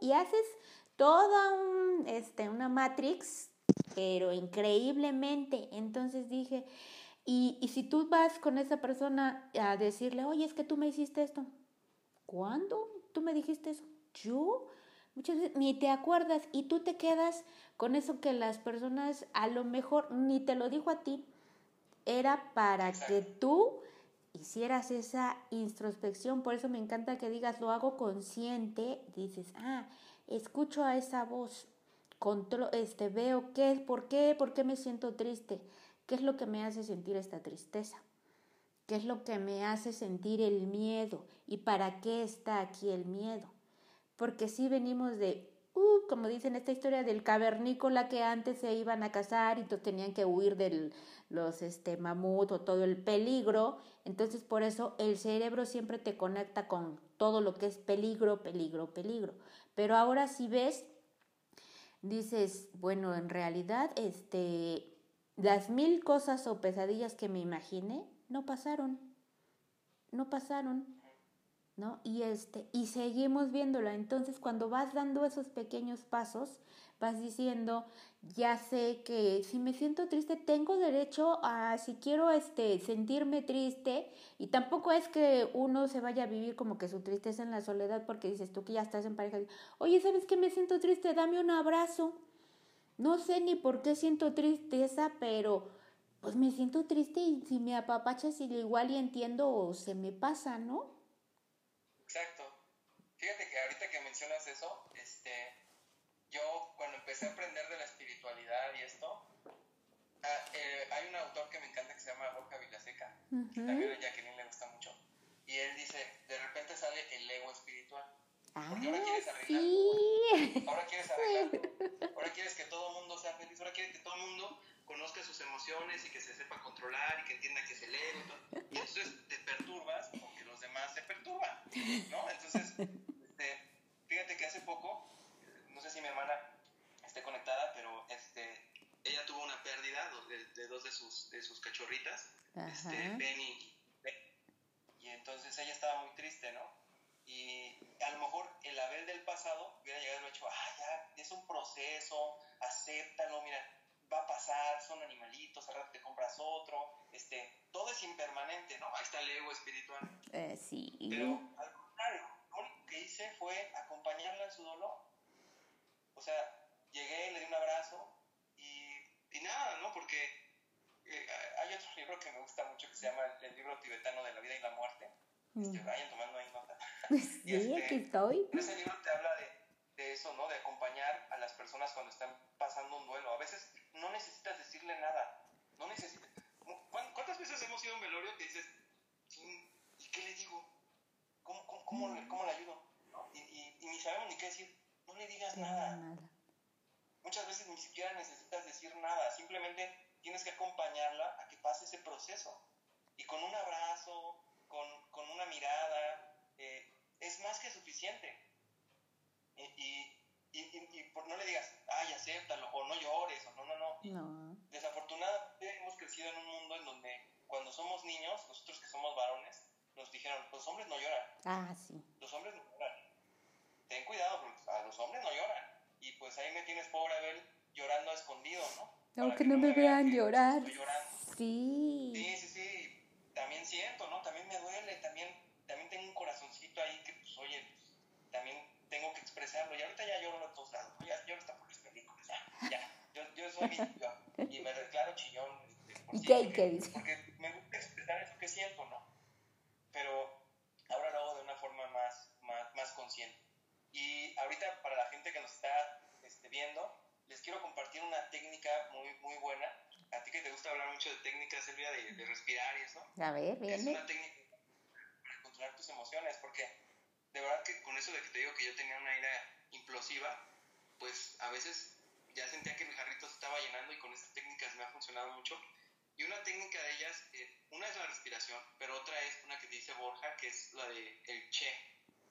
y haces toda este, una matrix pero increíblemente. Entonces dije, y, y si tú vas con esa persona a decirle, oye, es que tú me hiciste esto, ¿cuándo tú me dijiste eso? ¿Yo? Muchas veces ni te acuerdas y tú te quedas con eso que las personas a lo mejor ni te lo dijo a ti, era para que tú hicieras esa introspección, por eso me encanta que digas, lo hago consciente, dices, ah, escucho a esa voz, control, este, veo qué es, por qué, por qué me siento triste, qué es lo que me hace sentir esta tristeza, qué es lo que me hace sentir el miedo y para qué está aquí el miedo. Porque si venimos de, uh, como dicen esta historia del cavernícola que antes se iban a cazar y tenían que huir de los este, mamut o todo el peligro, entonces por eso el cerebro siempre te conecta con todo lo que es peligro, peligro, peligro. Pero ahora si ves dices, bueno, en realidad, este, las mil cosas o pesadillas que me imaginé no pasaron, no pasaron. ¿no? Y este, y seguimos viéndola. Entonces, cuando vas dando esos pequeños pasos, vas diciendo, ya sé que si me siento triste, tengo derecho a, si quiero este, sentirme triste, y tampoco es que uno se vaya a vivir como que su tristeza en la soledad, porque dices tú que ya estás en pareja, oye, ¿sabes que me siento triste? Dame un abrazo. No sé ni por qué siento tristeza, pero pues me siento triste y si me apapachas igual y entiendo o se me pasa, ¿no? Exacto. Fíjate que ahorita que mencionas eso, este, yo cuando empecé a aprender de la espiritualidad y esto, ah, eh, hay un autor que me encanta que se llama Borja Vilaseca, que también a Jacqueline le gusta mucho, y él dice, de repente sale el ego espiritual. Porque ahora quieres ah, sí. Ahora quieres arreglar. Ahora quieres que todo el mundo sea feliz. Ahora quieres que todo el mundo conozca sus emociones y que se sepa controlar y que entienda que es el ego. Y, entonces te perturbas porque los demás se perturban. ¿no? Entonces, este, fíjate que hace poco, no sé si mi hermana esté conectada, pero este, ella tuvo una pérdida de, dos de sus, de sus cachorritas, este, Benny y y entonces ella estaba muy triste, ¿no? Y a lo mejor el Abel del pasado hubiera llegado y lo hecho, ah, ya, es un proceso, acéptalo, mira, va a pasar, son animalitos, al rato te compras otro, este, todo es impermanente, ¿no? Ahí está el ego espiritual. Eh, sí. Pero al contrario, lo único que hice fue acompañarla en su dolor. O sea, llegué, le di un abrazo y, y nada, ¿no? Porque eh, hay otro libro que me gusta mucho que se llama El libro tibetano de la vida y la muerte. Este, vayan tomando ahí nota. sí, este, aquí estoy. Ese libro te habla de, de eso, ¿no? De acompañar a las personas cuando están pasando un duelo. A veces no necesitas decirle nada. No necesitas. ¿Cuántas veces hemos ido a un velorio que dices, ¿y qué le digo? ¿Cómo, cómo, cómo, le, cómo le, ayudo? Y, y, y, ni sabemos ni qué decir. No le digas nada. nada. Muchas veces ni siquiera necesitas decir nada. Simplemente tienes que acompañarla a que pase ese proceso. Y con un abrazo, con, con una mirada, eh, es más que suficiente. Y, y, y, no le digas, ay, acéptalo, o no llores, o no, no, no. no. Desafortunadamente hemos crecido en un mundo en donde cuando somos niños, nosotros que somos varones, nos dijeron, los hombres no lloran. Ah, sí. Los hombres no lloran. Ten cuidado, porque a los hombres no lloran. Y pues ahí me tienes, pobre Abel, llorando a escondido, ¿no? Aunque no me vean llorar. Sí. Sí, sí, sí. También siento, ¿no? También me duele, también, también tengo un corazoncito ahí que, pues, oye, también tengo que expresarlo. Y ahorita ya lloro a todos lados. Ya lloro hasta por las películas. Ya, ya. Yo, yo soy mi, y me declaro chillón. Este, por ¿Qué, ¿Qué Porque me gusta expresar eso que siento, ¿no? Pero ahora lo hago de una forma más, más, más consciente. Y ahorita, para la gente que nos está este, viendo, les quiero compartir una técnica muy, muy buena. A ti que te gusta hablar mucho de técnicas, Silvia, de, de respirar y eso. A ver, Es una técnica para controlar tus emociones, porque de verdad que con eso de que te digo que yo tenía una ira implosiva, pues a veces ya sentía que mi jarrito se estaba llenando y con estas técnicas me ha funcionado mucho. Y una técnica de ellas, eh, una es la respiración, pero otra es una que dice Borja, que es la de el che.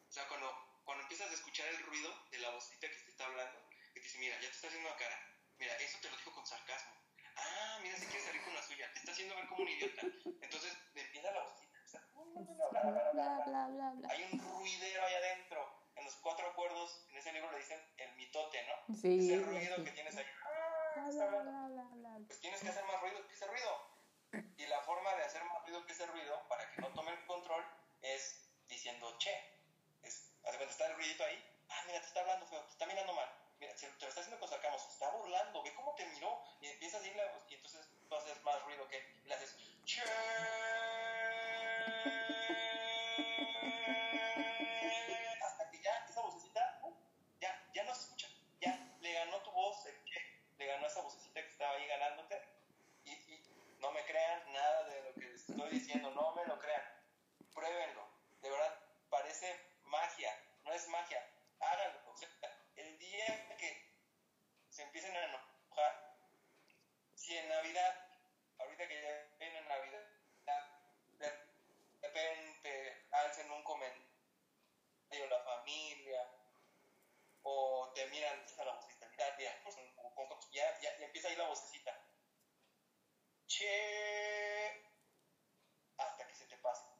O sea, cuando, cuando empiezas a escuchar el ruido de la vocita que te está hablando, que te dice, mira, ya te está haciendo la cara. Mira, eso te lo dijo con sarcasmo. Ah, mira, si quieres salir con la suya. Te está haciendo ver como un idiota. Entonces, le empieza la vocita. Hay un ruidero ahí adentro. En los cuatro acuerdos, en ese libro le dicen el mitote, ¿no? Sí. Ese ruido que tienes ahí. Pues tienes que hacer más ruido que ese ruido. Y la forma de hacer más ruido que ese ruido, para que no tome el control, es diciendo che. Es, hace cuando está el ruidito ahí. Ah, mira, te está hablando feo, te está mirando mal mira, te lo está haciendo con sarcasmo, se está burlando, ve cómo te miró, y empiezas a irle, y entonces tú haces más ruido que, y le haces, che. Hasta que ya esa vocecita, uh, ya, ya no se escucha, ya le ganó tu voz, el che, le ganó esa vocecita que estaba ahí ganándote, y, y no me crean nada de lo que les estoy diciendo, no me lo crean, pruébenlo, de verdad, parece magia, no es magia, háganlo, o sea, el día que se empiecen a enojar, si en Navidad, ahorita que ya viene Navidad, de repente alcen un comentario la familia, o te miran a la vocecita, ya, ya, ya empieza ahí la vocecita. Che, hasta que se te pase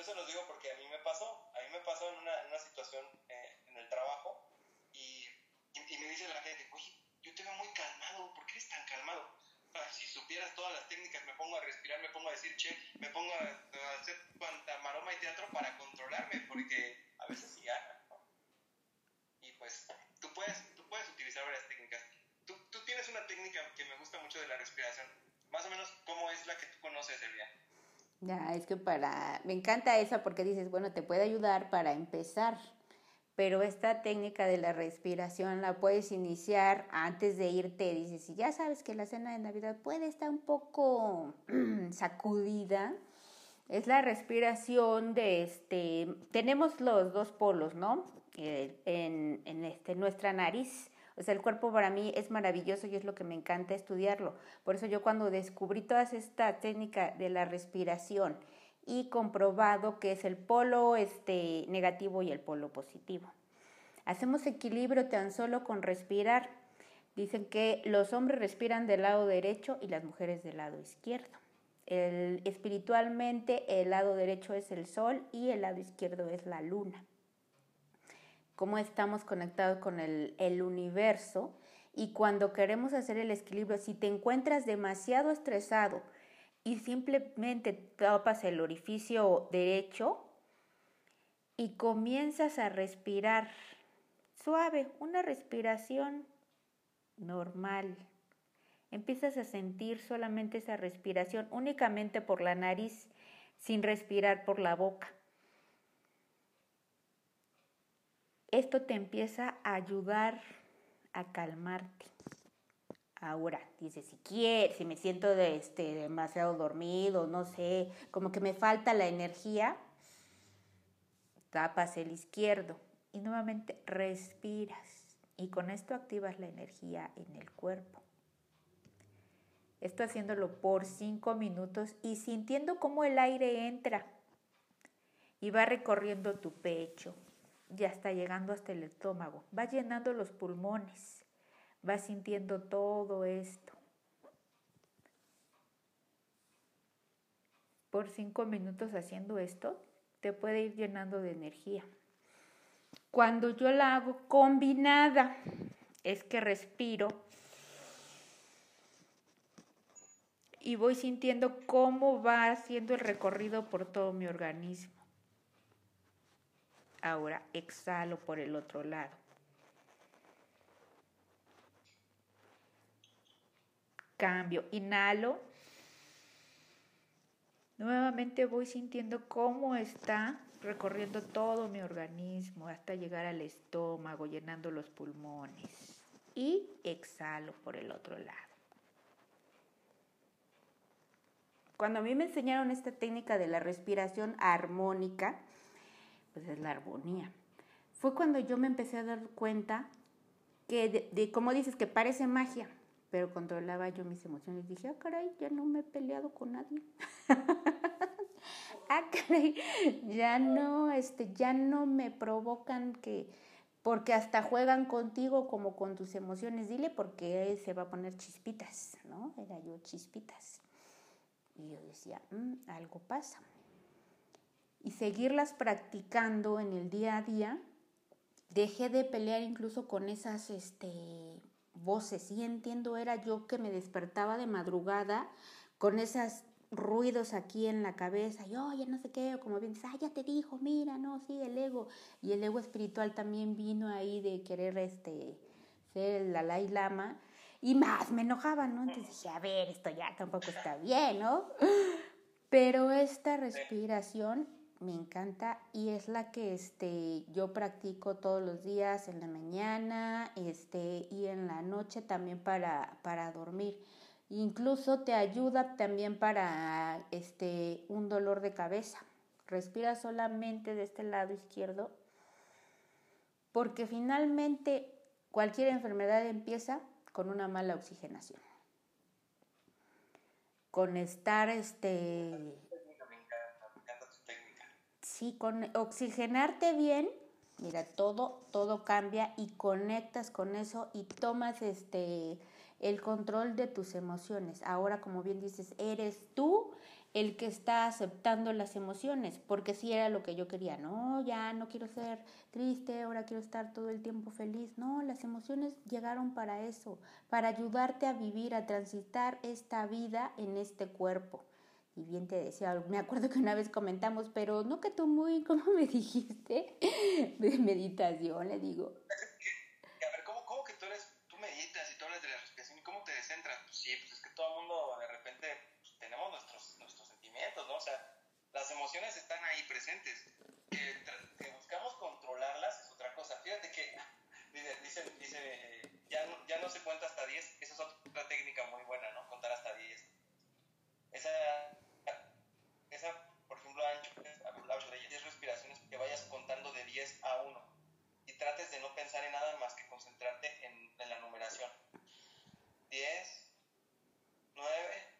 yo se los digo porque a mí me pasó, a mí me pasó en una, en una situación eh, en el trabajo y, y, me dice la gente, oye, yo te veo muy calmado, ¿por qué eres tan calmado? si supieras todas las técnicas, me pongo a respirar, me pongo a decir che, me pongo a, hacer cuanta maroma y teatro para controlarme, porque a veces sí gana, ¿no? Y pues tú puedes, tú puedes utilizar varias técnicas. Tú, tú tienes una técnica que me gusta mucho de la respiración. Más o menos, ¿cómo es la que tú conoces, Elvia? Es que para, me encanta esa porque dices, bueno, te puede ayudar para empezar, pero esta técnica de la respiración la puedes iniciar antes de irte. Dices, si ya sabes que la cena de Navidad puede estar un poco sacudida, es la respiración de este, tenemos los dos polos, ¿no? Eh, en, en este, nuestra nariz o sea, el cuerpo para mí es maravilloso y es lo que me encanta estudiarlo. Por eso yo cuando descubrí toda esta técnica de la respiración y comprobado que es el polo este, negativo y el polo positivo. Hacemos equilibrio tan solo con respirar. Dicen que los hombres respiran del lado derecho y las mujeres del lado izquierdo. El, espiritualmente el lado derecho es el sol y el lado izquierdo es la luna cómo estamos conectados con el, universo y cuando queremos hacer el equilibrio, si te encuentras demasiado estresado y simplemente tapas el orificio derecho y comienzas a respirar suave, una respiración normal. Empiezas a sentir solamente esa respiración únicamente por la nariz, sin respirar por la boca. Esto te empieza a ayudar a calmarte. Ahora, dice, si quieres, si me siento de este, demasiado dormido, no sé, como que me falta la energía, tapas el izquierdo y nuevamente respiras. Y con esto activas la energía en el cuerpo. Esto haciéndolo por cinco minutos y sintiendo cómo el aire entra y va recorriendo tu pecho, ya está llegando hasta el estómago, va llenando los pulmones, va sintiendo todo esto. Por cinco minutos haciendo esto, te puede ir llenando de energía. Cuando yo la hago combinada, es que respiro y voy sintiendo cómo va haciendo el recorrido por todo mi organismo. Ahora exhalo por el otro lado. Cambio, inhalo. Nuevamente voy sintiendo cómo está recorriendo todo mi organismo hasta llegar al estómago, llenando los pulmones. Y exhalo por el otro lado. Cuando a mí me enseñaron esta técnica de la respiración armónica, pues es la armonía. Fue cuando yo me empecé a dar cuenta que, de, como dices, que parece magia, pero controlaba yo mis emociones. Dije, ah, caray, ya no me he peleado con nadie. ah, caray, ya no, este, ya no me provocan que, porque hasta juegan contigo como con tus emociones. Dile porque se va a poner chispitas, ¿no? Era yo chispitas. Y yo decía, mm, algo pasa y seguirlas practicando en el día a día, dejé de pelear incluso con esas este, voces. Y entiendo, era yo que me despertaba de madrugada con esos ruidos aquí en la cabeza, y oye, no sé qué, o como bien ah, ya te dijo, mira, no, sí, el ego. Y el ego espiritual también vino ahí de querer este, ser el Dalai Lama, y más me enojaba, ¿no? Entonces dije, a ver, esto ya tampoco está bien, ¿no? Pero esta respiración me encanta y es la que este, yo practico todos los días en la mañana este, y en la noche también para, para dormir. Incluso te ayuda también para este, un dolor de cabeza. Respira solamente de este lado izquierdo porque finalmente cualquier enfermedad empieza con una mala oxigenación. Con estar este, Sí, con oxigenarte bien, mira, todo, todo cambia y conectas con eso y tomas este el control de tus emociones. Ahora, como bien dices, eres tú el que está aceptando las emociones, porque si era lo que yo quería, no, ya no quiero ser triste, ahora quiero estar todo el tiempo feliz, no, las emociones llegaron para eso, para ayudarte a vivir, a transitar esta vida en este cuerpo. Y bien te decía, me acuerdo que una vez comentamos, pero no que tú muy, ¿cómo me dijiste? De meditación, le digo. A ver, ¿cómo, cómo que tú, eres, tú meditas y tú hablas de la respiración y cómo te descentras? Pues sí, pues es que todo el mundo de repente pues, tenemos nuestros, nuestros sentimientos, ¿no? O sea, las emociones están ahí presentes. Que, que buscamos controlarlas es otra cosa. Fíjate que dice, dice, dice ya, no, ya no se cuenta hasta 10, esa es otra técnica muy buena, ¿no? Contar hasta 10. Esa esa, por ejemplo, ancho, de 10 respiraciones que vayas contando de 10 a 1 y trates de no pensar en nada más que concentrarte en, en la numeración. 10, 9,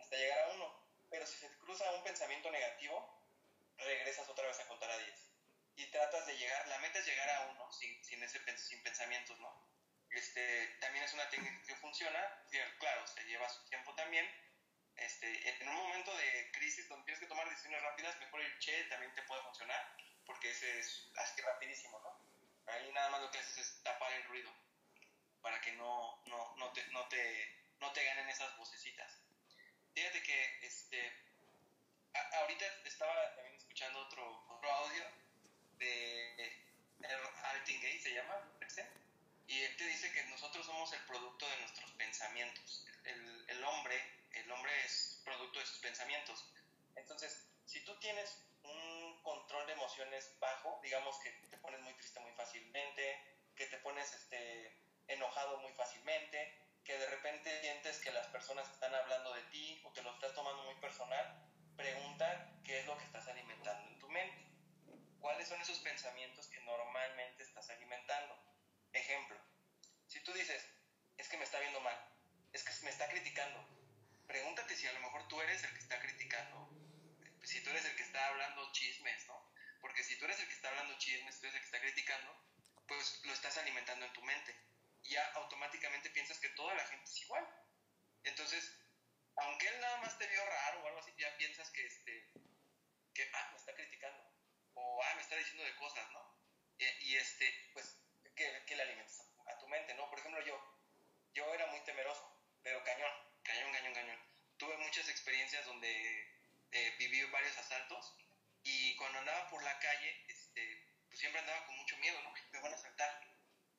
hasta llegar a 1. Pero si se te cruza un pensamiento negativo, regresas otra vez a contar a 10. Y tratas de llegar, la meta es llegar a 1 sin, sin, ese, sin pensamientos, ¿no? Este, también es una técnica que funciona, claro, se lleva su tiempo también, este, en un momento de crisis donde tienes que tomar decisiones rápidas, mejor el Che también te puede funcionar, porque ese es así rapidísimo, ¿no? Ahí nada más lo que haces es tapar el ruido, para que no, no, no, te, no, te, no te ganen esas vocecitas. Fíjate que este, ahorita estaba también escuchando otro, otro audio de Altingay, se llama, y él te dice que nosotros somos el producto de nuestros pensamientos. El, el hombre el hombre es producto de sus pensamientos. Entonces, si tú tienes un control de emociones bajo, digamos que te pones muy triste muy fácilmente, que te pones este, enojado muy fácilmente, que de repente sientes que las personas están hablando de ti o te lo estás tomando muy personal, pregunta qué es lo que estás alimentando en tu mente. ¿Cuáles son esos pensamientos que normalmente estás alimentando? Ejemplo, si tú dices, es que me está viendo mal, es que me está criticando, pregúntate si a lo mejor tú eres el que está criticando, si tú eres el que está hablando chismes, ¿no? Porque si tú eres el que está hablando chismes, tú eres el que está criticando, pues lo estás alimentando en tu mente. Ya automáticamente piensas que toda la gente es igual. Entonces, aunque él nada más te vio raro o algo así, ya piensas que, este, que ah, me está criticando. O, ah, me está diciendo de cosas, ¿no? Y, este, pues, ¿qué, ¿qué, le alimentas a tu mente, no? Por ejemplo, yo era muy temeroso, pero cañón cañón, cañón, cañón. Tuve muchas experiencias donde eh, viví varios asaltos y cuando andaba por la calle, este, pues siempre andaba con mucho miedo, ¿no? Me van a asaltar.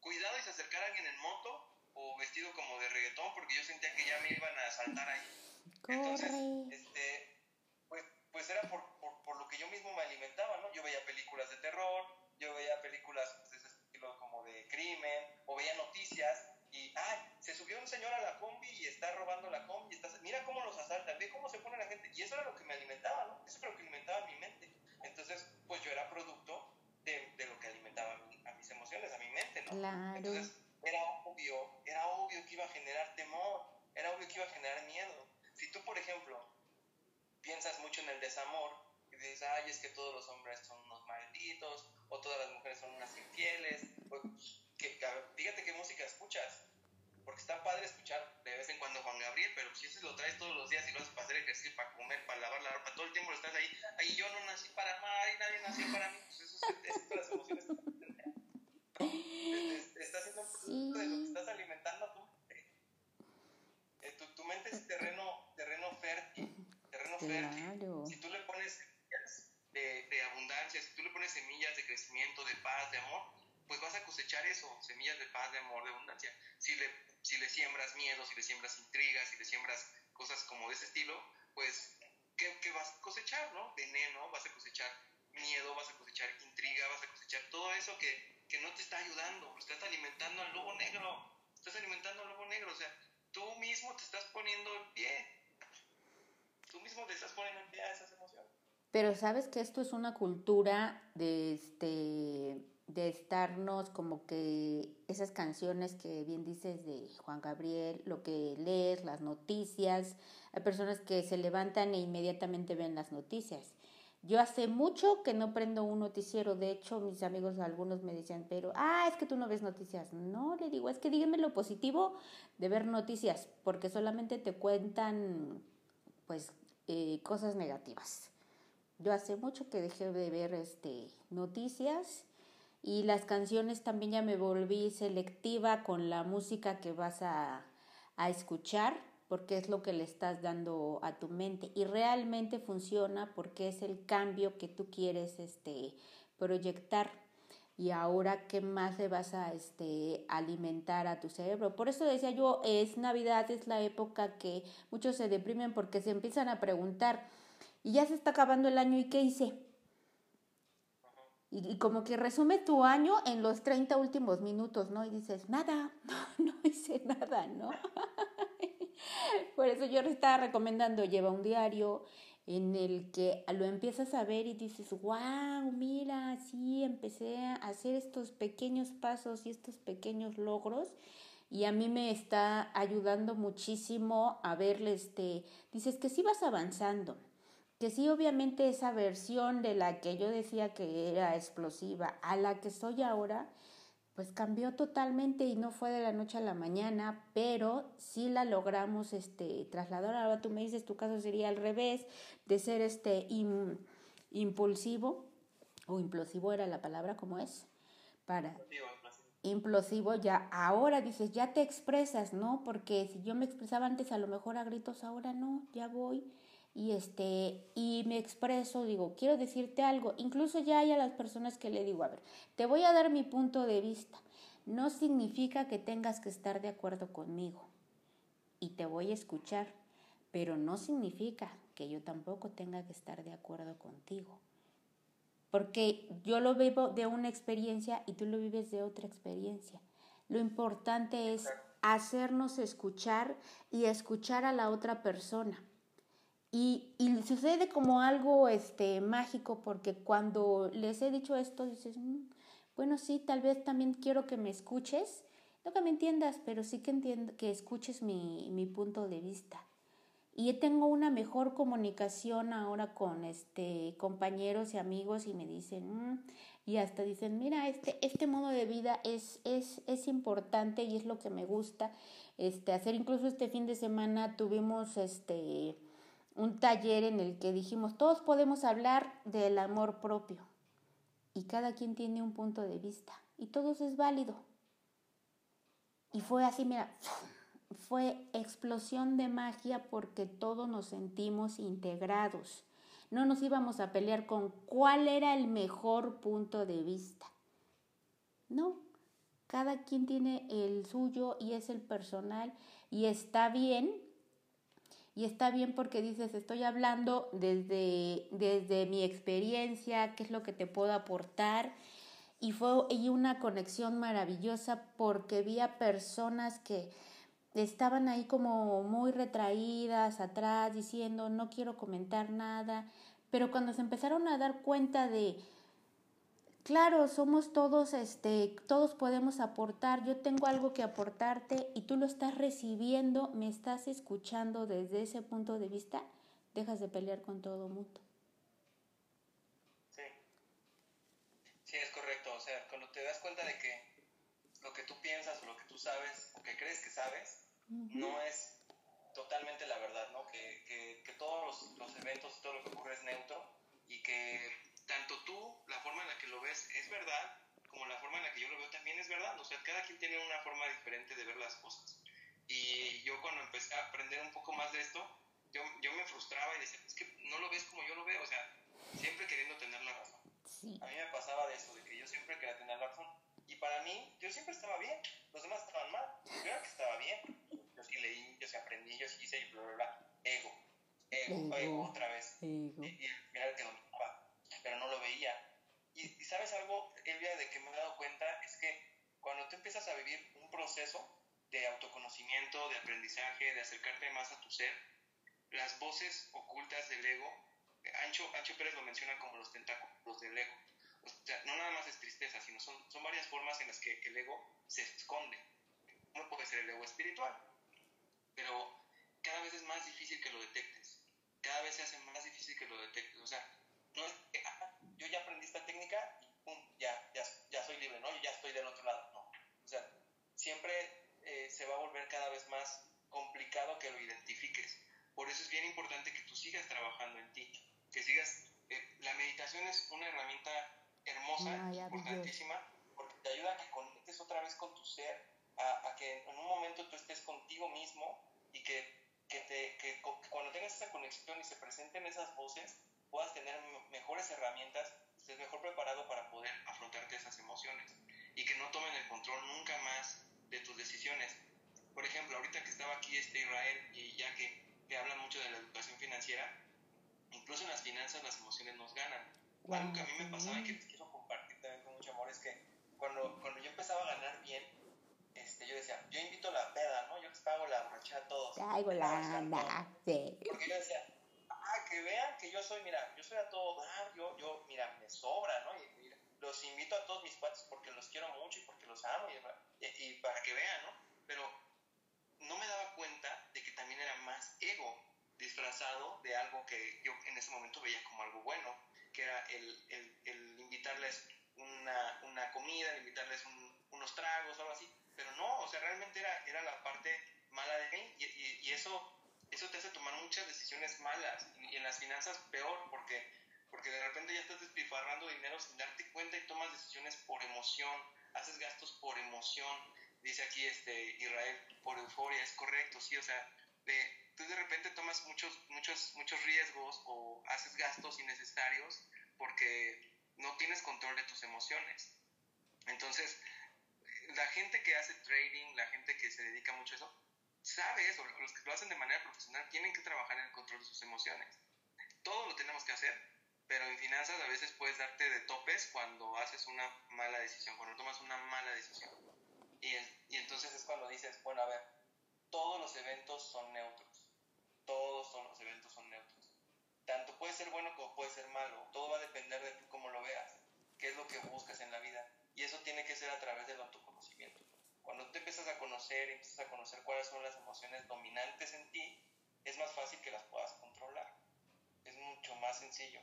Cuidado y se acercara alguien en moto o vestido como de reggaetón porque yo sentía que ya me iban a asaltar ahí. Entonces, este, pues, pues era por, por, por, lo que yo mismo me alimentaba, ¿no? Yo veía películas de terror, yo veía películas de ese estilo como de crimen, o veía noticias y, ay, se subió un señor a la combi y está robando la combi, está, mira cómo los asaltan, ve cómo se pone la gente. Y eso era lo que me alimentaba, ¿no? Eso era lo que alimentaba mi mente. Entonces, pues yo era producto de, de lo que alimentaba a, mis emociones, a mi mente, ¿no? Claro. Entonces, era obvio, era obvio que iba a generar temor, era obvio que iba a generar miedo. Si tú, por ejemplo, piensas mucho en el desamor y dices, ay, es que todos los hombres son unos malditos, o todas las mujeres son unas infieles, o, que, fíjate qué música escuchas. Porque está padre escuchar de vez en cuando Juan Gabriel, pero si ese lo traes todos los días y lo haces para hacer ejercicio, para comer, para lavar la ropa, todo el tiempo lo estás ahí. Ahí yo no nací para amar y nadie nació para mí. Pues eso es, es las emociones. Estás haciendo un producto de lo que estás alimentando a tu mente. Eh, tu, tu, mente es terreno, terreno fértil. Terreno fértil. Si tú le pones semillas de, de abundancia, si tú le pones semillas de crecimiento, de paz, de amor, pues vas a cosechar eso, semillas de paz, de amor, de abundancia. Si le, si le siembras miedo, si le siembras intrigas, si le siembras cosas como de ese estilo, pues, ¿qué, qué vas a cosechar, no? Veneno, vas a cosechar miedo, vas a cosechar intriga, vas a cosechar todo eso que, que no te está ayudando, estás alimentando al lobo negro, estás alimentando al lobo negro, o sea, tú mismo te estás poniendo el pie, tú mismo te estás poniendo el pie a esas emociones. Pero sabes que esto es una cultura de este de estarnos como que esas canciones que bien dices de Juan Gabriel, lo que lees, las noticias, hay personas que se levantan e inmediatamente ven las noticias. Yo hace mucho que no prendo un noticiero, de hecho mis amigos algunos me decían, pero, ah, es que tú no ves noticias. No, le digo, es que díganme lo positivo de ver noticias, porque solamente te cuentan, pues, eh, cosas negativas. Yo hace mucho que dejé de ver este, noticias y las canciones también ya me volví selectiva con la música que vas a, a escuchar porque es lo que le estás dando a tu mente y realmente funciona porque es el cambio que tú quieres este, proyectar y ahora qué más le vas a este, alimentar a tu cerebro. Por eso decía yo, es Navidad, es la época que muchos se deprimen porque se empiezan a preguntar, y ya se está acabando el año, ¿y qué hice? Y, como que resume tu año en los 30 últimos minutos, ¿no? Y dices, nada, no, hice nada, ¿no? Por eso yo estaba recomendando, lleva un diario, en el que lo empiezas a ver y dices, wow, mira, sí, empecé a hacer estos pequeños pasos y estos pequeños logros y a mí me está ayudando muchísimo a verle este, dices que sí vas avanzando, que sí obviamente esa versión de la que yo decía que era explosiva a la que soy ahora, pues cambió totalmente y no fue de la noche a la mañana, pero sí la logramos este, trasladar. Ahora tú me dices, tu caso sería al revés, de ser este impulsivo, o implosivo era la palabra, como es? Para implosivo, ya ahora dices, ya te expresas, ¿no? Porque si yo me expresaba antes a lo mejor a gritos, ahora no, ya voy y este y me expreso, digo, quiero decirte algo, incluso ya hay a las personas que le digo, a ver, te voy a dar mi punto de vista. No significa que tengas que estar de acuerdo conmigo y te voy a escuchar, pero no significa que yo tampoco tenga que estar de acuerdo contigo. Porque yo lo vivo de una experiencia y tú lo vives de otra experiencia. Lo importante es hacernos escuchar y escuchar a la otra persona y, y, sucede como algo este, mágico porque cuando les he dicho esto, dices, mm, bueno, sí, tal vez también quiero que me escuches, no que me entiendas, pero sí que, entiendo, que escuches mi, mi punto de vista. Y tengo una mejor comunicación ahora con este, compañeros y amigos y me dicen, mm", y hasta dicen, mira, este, este modo de vida es, es, es importante y es lo que me gusta este, hacer. Incluso este fin de semana tuvimos este, un taller en el que dijimos, todos podemos hablar del amor propio y cada quien tiene un punto de vista y todos es válido. Y fue así, mira, fue explosión de magia porque todos nos sentimos integrados. No nos íbamos a pelear con cuál era el mejor punto de vista. No, cada quien tiene el suyo y es el personal y está bien y está bien porque dices, estoy hablando desde, desde mi experiencia, qué es lo que te puedo aportar. Y fue y una conexión maravillosa porque vi a personas que estaban ahí como muy retraídas atrás, diciendo, no quiero comentar nada. Pero cuando se empezaron a dar cuenta de, claro, somos todos, este, todos podemos aportar, yo tengo algo que aportarte y tú lo estás recibiendo, me estás escuchando desde ese punto de vista, dejas de pelear con todo mundo. Sí, sí, es correcto, o sea, cuando te das cuenta de que lo que tú piensas o lo que tú sabes o que crees que sabes, no es totalmente la verdad, ¿no? Que, que, que todos los, los eventos, todo lo que ocurre es neutro y que tanto tú, la forma en la que lo ves es verdad, como la forma en la que yo lo veo también es verdad. O sea, cada quien tiene una forma diferente de ver las cosas. Y yo cuando empecé a aprender un poco más de esto, yo, yo me frustraba y decía, es que no lo ves como yo lo veo, o sea, siempre queriendo tener la razón. A mí me pasaba de eso, de que yo siempre quería tener la razón. Y para mí, yo siempre estaba bien, los demás estaban mal. Yo era que estaba bien. Yo sí leí, yo sí aprendí, yo sí hice y bla, bla, bla. Ego, ego, ego, otra vez. Ego. Y, y mira que dominaba pero no lo veía. Algo, Elvia, de que me he dado cuenta es que cuando tú empiezas a vivir un proceso de autoconocimiento, de aprendizaje, de acercarte más a tu ser, las voces ocultas del ego, Ancho, Ancho Pérez lo menciona como los tentáculos del ego. O sea, no nada más es tristeza, sino son, son varias formas en las que el ego se esconde. Uno puede ser el ego espiritual, pero cada vez es más difícil que lo detectes. Cada vez se hace más difícil que lo detectes. O sea, no es que, ah, yo ya aprendí esta técnica y pum, ya, ya, ya soy libre, ¿no? Yo ya estoy del otro lado, no. O sea, siempre eh, se va a volver cada vez más complicado que lo identifiques. Por eso es bien importante que tú sigas trabajando meditación es una herramienta hermosa, importantísima, porque te ayuda a que conectes otra vez con tu ser, a, que en un momento tú estés contigo mismo y que, que, te, que, cuando tengas esa conexión y se presenten esas voces, puedas tener mejores herramientas, estés mejor preparado para poder afrontarte esas emociones y que no tomen el control nunca más de tus decisiones. Por ejemplo, ahorita que estaba aquí este Israel y ya que, que hablan mucho de la educación financiera, incluso en las finanzas las emociones nos ganan. Algo que a mí me pasaba y que quiero compartir también con mucho amor es que cuando, cuando yo empezaba a ganar bien, este, yo decía, yo invito la peda, ¿no? Yo les pago la brocha a todos. Traigo la sí. Porque yo decía, ah, que vean que yo soy, mira, yo soy a todo dar, yo, yo, mira, me sobra, ¿no? Y, mira, los invito a todos mis cuates porque los quiero mucho y porque los amo y, y para que vean, ¿no? Pero no me daba cuenta de que también era más ego disfrazado de algo que yo en ese momento veía como algo bueno, que era el, el, el invitarles una, una, comida, el invitarles unos tragos, algo así, pero no, o sea, realmente era, era la parte mala de mí y, y, eso, eso te hace tomar muchas decisiones malas y, en las finanzas peor porque, porque de repente ya estás despilfarrando dinero sin darte cuenta y tomas decisiones por emoción, haces gastos por emoción, dice aquí este Israel, por euforia, es correcto, sí, o sea, de, tú de repente tomas muchos, muchos, muchos riesgos o haces gastos innecesarios porque no tienes control de tus emociones. Entonces, la gente que hace trading, la gente que se dedica mucho a eso, sabe eso. Los que lo hacen de manera profesional tienen que trabajar en el control de sus emociones. Todo lo tenemos que hacer, pero en finanzas a veces puedes darte de topes cuando haces una mala decisión, cuando tomas una mala decisión. Y, y entonces es cuando dices, bueno, a ver, todos los eventos son neutros. Todos son, los eventos son neutros. Tanto puede ser bueno como puede ser malo. Todo va a depender de tú cómo lo veas. ¿Qué es lo que buscas en la vida? Y eso tiene que ser a través del autoconocimiento. Cuando te empiezas a conocer, empiezas a conocer cuáles son las emociones dominantes en ti, es más fácil que las puedas controlar. Es mucho más sencillo.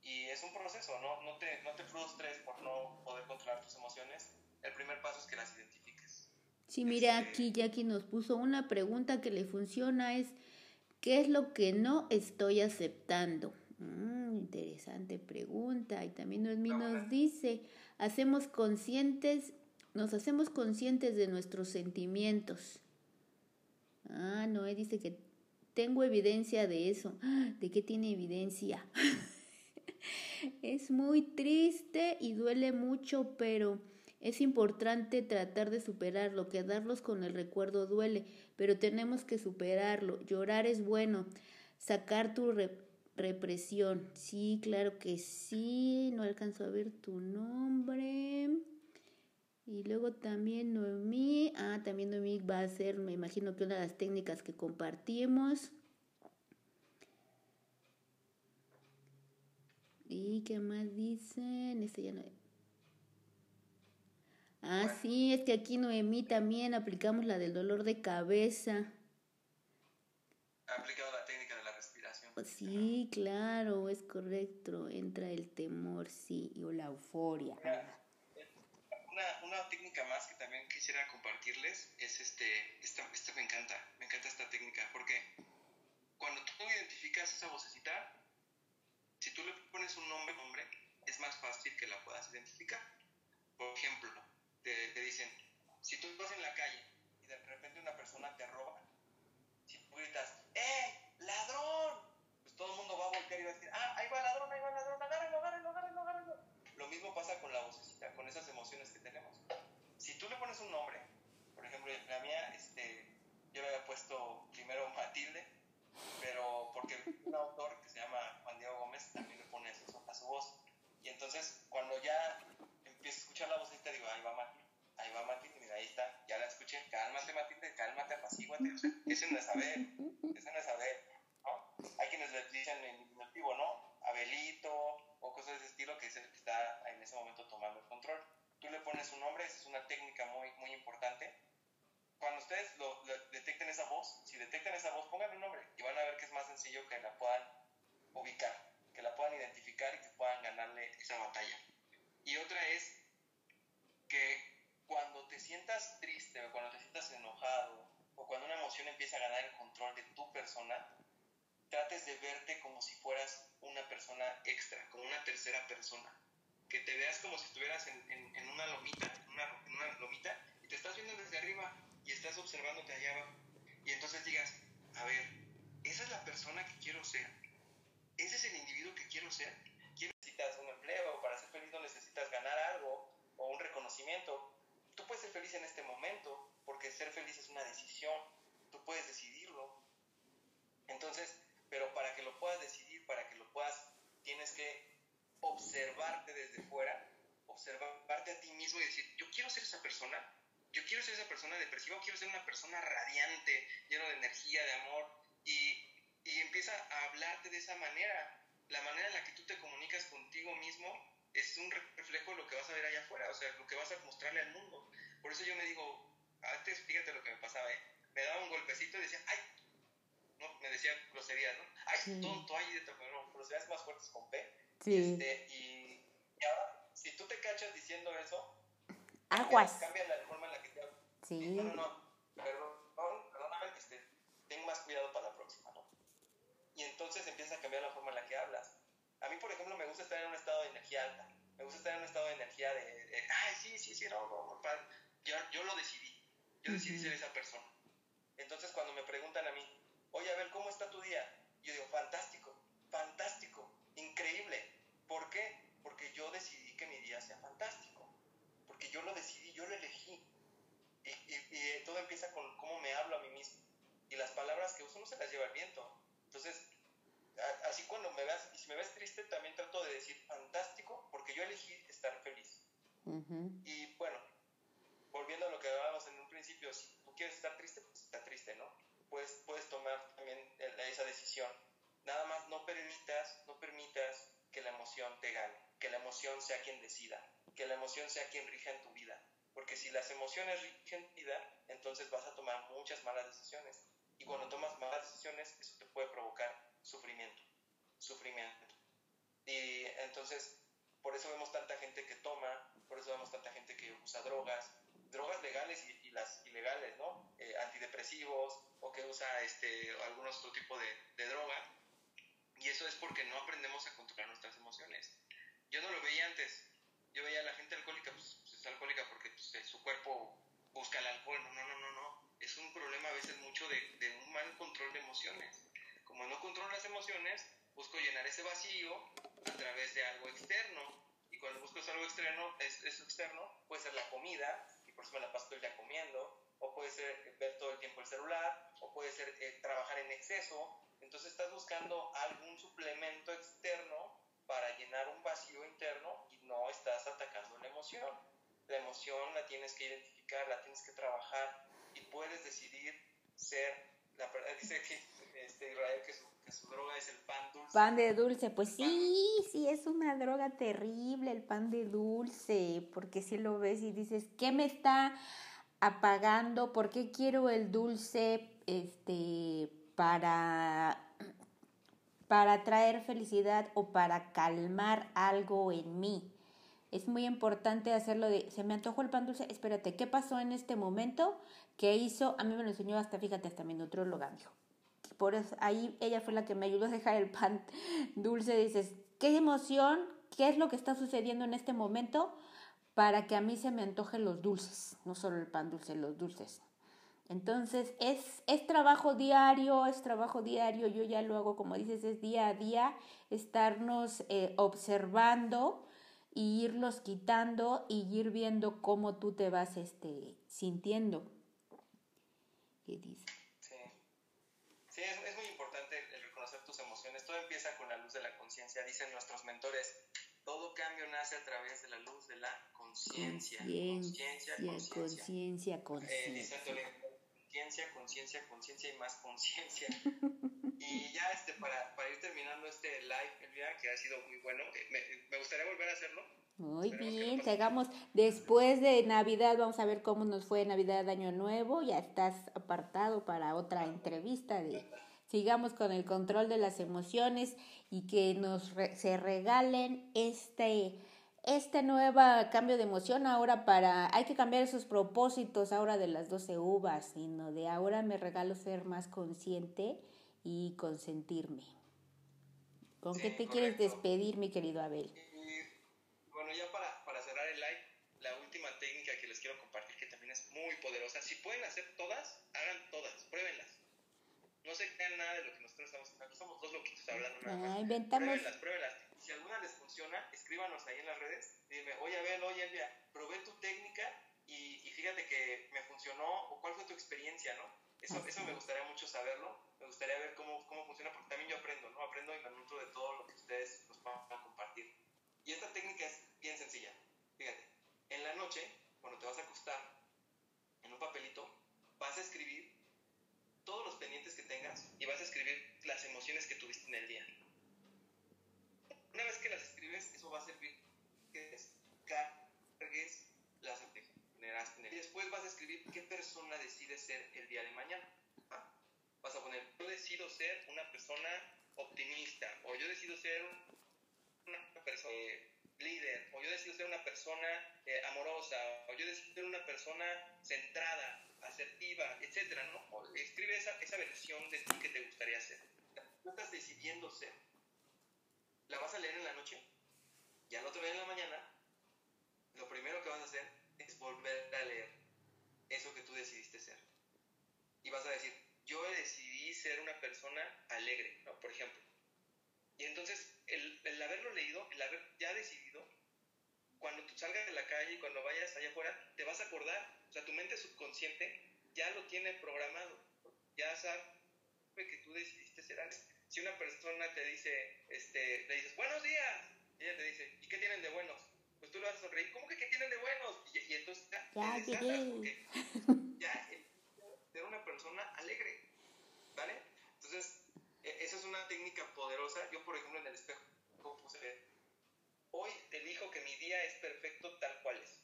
Y es un proceso, ¿no? No te, no te frustres por no poder controlar tus emociones el primer paso es que las identifiques. Sí, mira, este, aquí Jackie nos puso una pregunta que le funciona, es ¿qué es lo que no estoy aceptando? Mm, interesante pregunta. Y también Noemí nos dice, hacemos conscientes, nos hacemos conscientes de nuestros sentimientos. Ah, Noé dice que tengo evidencia de eso. ¿De qué tiene evidencia? es muy triste y duele mucho, pero es importante tratar de superarlo, quedarlos con el recuerdo duele, pero tenemos que superarlo. Llorar es bueno, sacar tu represión. Sí, claro que sí, no alcanzo a ver tu nombre. Y luego también Noemí, ah, también Noemí va a ser, me imagino que una de las técnicas que compartimos. ¿Y qué más dicen? Este ya no... Ah, sí, es que aquí Noemí también aplicamos la del dolor de cabeza. Ha aplicado la técnica de la respiración. Pues sí, claro, es correcto. Entra el temor, sí, o la euforia. Una, una, técnica más que también quisiera compartirles es este, esta, esta me encanta, me encanta esta técnica, porque cuando tú identificas esa vocecita, si tú le pones un nombre, nombre, es más fácil que la puedas identificar. Por ejemplo, te, dicen, si tú vas en la calle y de repente una persona te roba, si tú gritas, ¡eh, ladrón! Pues todo el mundo va a voltear y va a decir, ¡ah, ahí va el ladrón, ahí va el ladrón, agárrenlo, agárrenlo, agárrenlo, agárrenlo! Lo mismo pasa con la vocecita, con esas emociones que tenemos. Si tú le pones un nombre, por ejemplo, la mía, este, yo le había puesto primero Matilde, pero porque un autor que se llama Juan Diego Gómez también le pone eso a su voz. Y entonces, cuando ya empiezo a escuchar la vocecita, digo, ahí va Matilde ahí va Matilde, mira, ahí está, ya la escuché, cálmate Matilde, cálmate, apacíguate, o sea, ese no es saber, ese no es saber, ¿no? Hay quienes le dicen en diminutivo, ¿no? Abelito, o cosas de ese estilo, que es el que está en ese momento tomando el control. Tú le pones un nombre, esa es una técnica muy, muy importante. Cuando ustedes lo, detecten esa voz, si detectan esa voz, pongan un nombre y van a ver que es más sencillo que la puedan ubicar, que la puedan identificar y que puedan ganarle esa batalla. Y otra es que cuando te sientas triste o cuando te sientas enojado o cuando una emoción empieza a ganar el control de tu persona, trates de verte como si fueras una persona extra, como una tercera persona. Que te veas como si estuvieras en, en, una lomita, una, en una lomita, y te estás viendo desde arriba y estás observándote allá abajo. Y entonces digas, a ver, esa es la persona que quiero ser. Ese es el individuo que quiero ser. Necesitas un empleo, o para ser feliz no necesitas ganar algo o un reconocimiento. Tú puedes ser feliz en este momento, porque ser feliz es una decisión. Tú puedes decidirlo. Entonces, pero para que lo puedas decidir, para que lo puedas, tienes que observarte desde fuera, observarte a ti mismo y decir, yo quiero ser esa persona, yo quiero ser esa persona depresiva, quiero ser una persona radiante, lleno de energía, de amor, y, y empieza a hablarte de esa manera. La manera en la que tú te comunicas contigo mismo es un reflejo de lo que vas a ver allá afuera, o sea, lo que vas a mostrarle al mundo. Por eso yo me digo, antes fíjate lo que me pasaba, ¿eh? me daba un golpecito y decía, ay, no, me decía groserías, ¿no? Ay, tonto, ay, de no, groserías más fuertes con P. Sí. Este, y, y, ahora, si tú te cachas diciendo eso, aguas. Cambia la forma en la que te hablas. Sí. No, no, no, perdón, perdóname, este, ten más cuidado para la próxima, ¿no? Y entonces empieza a cambiar la forma en la que hablas. A mí, por ejemplo, me gusta estar en un estado de energía alta. Me gusta estar en un estado de energía de, de ay, sí, sí, sí, no, no, no, yo, yo lo decidí. Yo decidí ser esa persona. Entonces, cuando me preguntan a mí, oye, a ver, ¿cómo está tu día? Yo digo, fantástico, fantástico, increíble. ¿Por qué? Porque yo decidí que mi día sea fantástico. Porque yo lo decidí, yo lo elegí. Y, y, todo empieza con cómo me hablo a mí mismo. Y las palabras que uso no se las lleva el viento. Entonces, así cuando me veas, y si me ves triste, también trato de decir fantástico, porque yo elegí estar feliz. Y bueno, volviendo a lo que hablábamos en un principio, si tú quieres estar triste, pues está triste, ¿no? Puedes, puedes tomar también esa decisión. Nada más no permitas, no permitas que la emoción te gane, que la emoción sea quien decida, que la emoción sea quien rija en tu vida. Porque si las emociones rigen tu vida, entonces vas a tomar muchas malas decisiones. Y cuando tomas malas decisiones, eso te puede provocar sufrimiento, sufrimiento. Y entonces, por eso vemos tanta gente que toma, por eso vemos tanta gente que usa drogas, drogas legales y, las ilegales, ¿no? Eh, antidepresivos o que usa este, algún otro tipo de, de, droga. Y eso es porque no aprendemos a controlar nuestras emociones. Yo no lo veía antes. Yo veía a la gente alcohólica, pues, pues es alcohólica porque pues, eh, su cuerpo busca el alcohol. No, no, no, no, no. Es un problema a veces mucho de, de un mal control de emociones. Como no controlo las emociones, busco llenar ese vacío a través de algo externo. Y cuando busco algo externo, es, eso externo puede ser la comida, por eso me la paso todo el día comiendo, o puede ser ver todo el tiempo el celular, o puede ser eh, trabajar en exceso. Entonces estás buscando algún suplemento externo para llenar un vacío interno y no estás atacando la emoción. La emoción la tienes que identificar, la tienes que trabajar y puedes decidir ser la dice que este Israel que su, droga es el pan dulce. Pan de dulce, pues sí, sí, es una droga terrible el pan de dulce, porque si lo ves y dices, ¿qué me está apagando? ¿Por qué quiero el dulce este, para, para traer felicidad o para calmar algo en mí? Es muy importante hacerlo de, se me antojó el pan dulce, espérate, ¿qué pasó en este momento? ¿Qué hizo? A mí me lo enseñó hasta, fíjate, hasta mi nutróloga, dijo. Por ahí ella fue la que me ayudó a dejar el pan dulce. Dices, ¿qué emoción? ¿Qué es lo que está sucediendo en este momento? Para que a mí se me antojen los dulces, no solo el pan dulce, los dulces. Entonces, es, es trabajo diario, es trabajo diario, yo ya lo hago, como dices, es día a día, estarnos eh, observando y irlos quitando y ir viendo cómo tú te vas este, sintiendo. ¿Qué dice? Sí, sí es, muy importante el reconocer tus emociones. Todo empieza con la luz de la conciencia, dicen nuestros mentores. Todo cambio nace a través de la luz de la conciencia. Conciencia, conciencia, conciencia. Conciencia, conciencia, conciencia y más conciencia. y ya este, para, para, ir terminando este live, Elvira, que ha sido muy bueno, eh, me, me gustaría volver a hacerlo. Muy bien, llegamos después de Navidad, vamos a ver cómo nos fue Navidad, Año Nuevo, ya estás apartado para otra entrevista de sigamos con el control de las emociones y que nos se regalen este este nuevo cambio de emoción ahora para, hay que cambiar esos propósitos ahora de las 12 uvas, sino de ahora me regalo ser más consciente y consentirme. ¿Con qué te quieres despedir, mi querido Abel? bueno, ya para, para cerrar el live, la última técnica que les quiero compartir, que también es muy poderosa. Si pueden hacer todas, hagan todas, pruébenlas. No se crean nada de lo que nosotros estamos hablando. Somos dos loquitos hablando. Ah, inventamos. Pruébenlas, pruébenlas. Si alguna les funciona, escríbanos ahí en las redes. Dime, oye, Abel, oye, Elvia, probé tu técnica y, y, fíjate que me funcionó, o cuál fue tu experiencia, ¿no? Eso, eso me gustaría mucho saberlo me gustaría ver cómo, cómo funciona, porque también yo aprendo, ¿no? Aprendo y me nutro de todo lo que ustedes nos van a compartir. Y esta técnica es bien sencilla. Fíjate, en la noche, cuando te vas a acostar, en un papelito, vas a escribir todos los pendientes que tengas y vas a escribir las emociones que tuviste en el día. Una vez que las escribes, eso va a servir que descargues las generaste. Y después vas a escribir qué persona decides ser el día de mañana vas a poner, yo decido ser una persona optimista, o yo decido ser una persona eh, líder, o yo decido ser una persona eh, amorosa, o yo decido ser una persona centrada, asertiva, etcétera, ¿no? escribe esa, esa versión de ti que te gustaría ser. Tú estás decidiendo ser. La vas a leer en la noche y al otro día en la mañana, lo primero que vas a hacer es volver a leer eso que tú decidiste ser. Y vas a decir, yo decidí ser una persona alegre, ¿no? Por ejemplo. Y entonces, el, el, haberlo leído, el haber ya decidido, cuando tú salgas de la calle y cuando vayas allá afuera, te vas a acordar. O sea, tu mente subconsciente ya lo tiene programado. Ya sabe que tú decidiste ser alegre. Si una persona te dice, este, le dices, buenos días, y ella te dice, ¿y qué tienen de buenos? Pues tú le vas a sonreír, ¿cómo que qué tienen de buenos? Y, y entonces ya, ya, te porque ya ser una persona alegre, ¿vale? Entonces, e, esa es una técnica poderosa. Yo, por ejemplo, en el espejo puse, hoy elijo que mi día es perfecto tal cual es.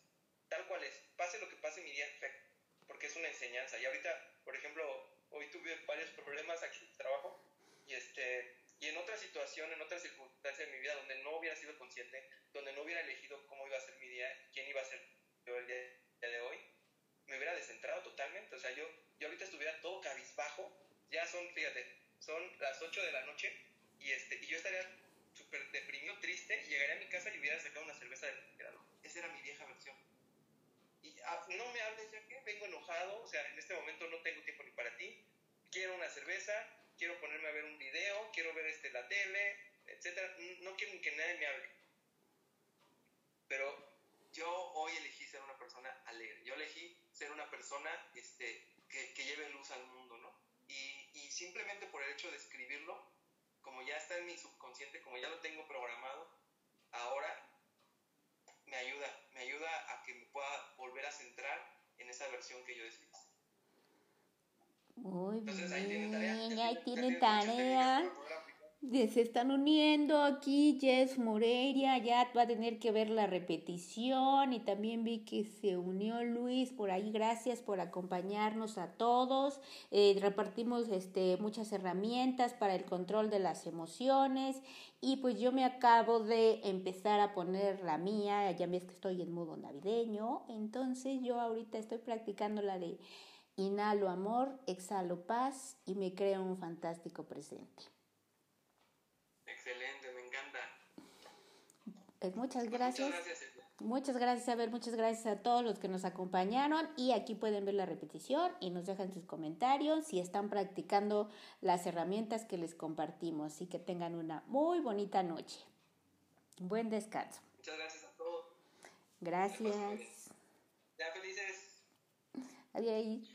Tal cual es. Pase lo que pase, mi día es perfecto. Porque es una enseñanza. Y ahorita, por ejemplo, hoy tuve varios problemas aquí en el trabajo. Y, este, y en otra situación, en otra circunstancia de mi vida donde no hubiera sido consciente, donde no hubiera elegido cómo iba a ser mi día, quién iba a ser yo el día de hoy, me hubiera descentrado totalmente. O sea, yo yo ahorita estuviera todo cabizbajo, ya son, fíjate, son las 8 de la noche y, este, y yo estaría súper deprimido, triste, llegaría a mi casa y hubiera sacado una cerveza del refrigerador. Esa era mi vieja versión. Y ah, no me hables ya que vengo enojado, o sea, en este momento no tengo tiempo ni para ti, quiero una cerveza, quiero ponerme a ver un video, quiero ver este, la tele, etcétera. No quiero que nadie me hable. Pero yo hoy elegí ser una persona alegre. Yo elegí ser una persona este, que, lleve luz al mundo, ¿no? Y, y, simplemente por el hecho de escribirlo, como ya está en mi subconsciente, como ya lo tengo programado, ahora me ayuda, me ayuda a que me pueda volver a centrar en esa versión que yo decidí. Muy bien, ahí tiene tarea. Se están uniendo aquí Jess Moreira, ya va a tener que ver la repetición y también vi que se unió Luis por ahí, gracias por acompañarnos a todos. Eh, repartimos este, muchas herramientas para el control de las emociones y pues yo me acabo de empezar a poner la mía, ya ves que estoy en modo navideño, entonces yo ahorita estoy practicando la de inhalo amor, exhalo paz y me creo un fantástico presente. Pues muchas gracias. Muchas gracias. Muchas gracias, Abel. Muchas gracias a todos los que nos acompañaron. Y aquí pueden ver la repetición y nos dejan sus comentarios si están practicando las herramientas que les compartimos. Y que tengan una muy bonita noche. Buen descanso. Muchas gracias a todos. Gracias. Ya felices. Adiós.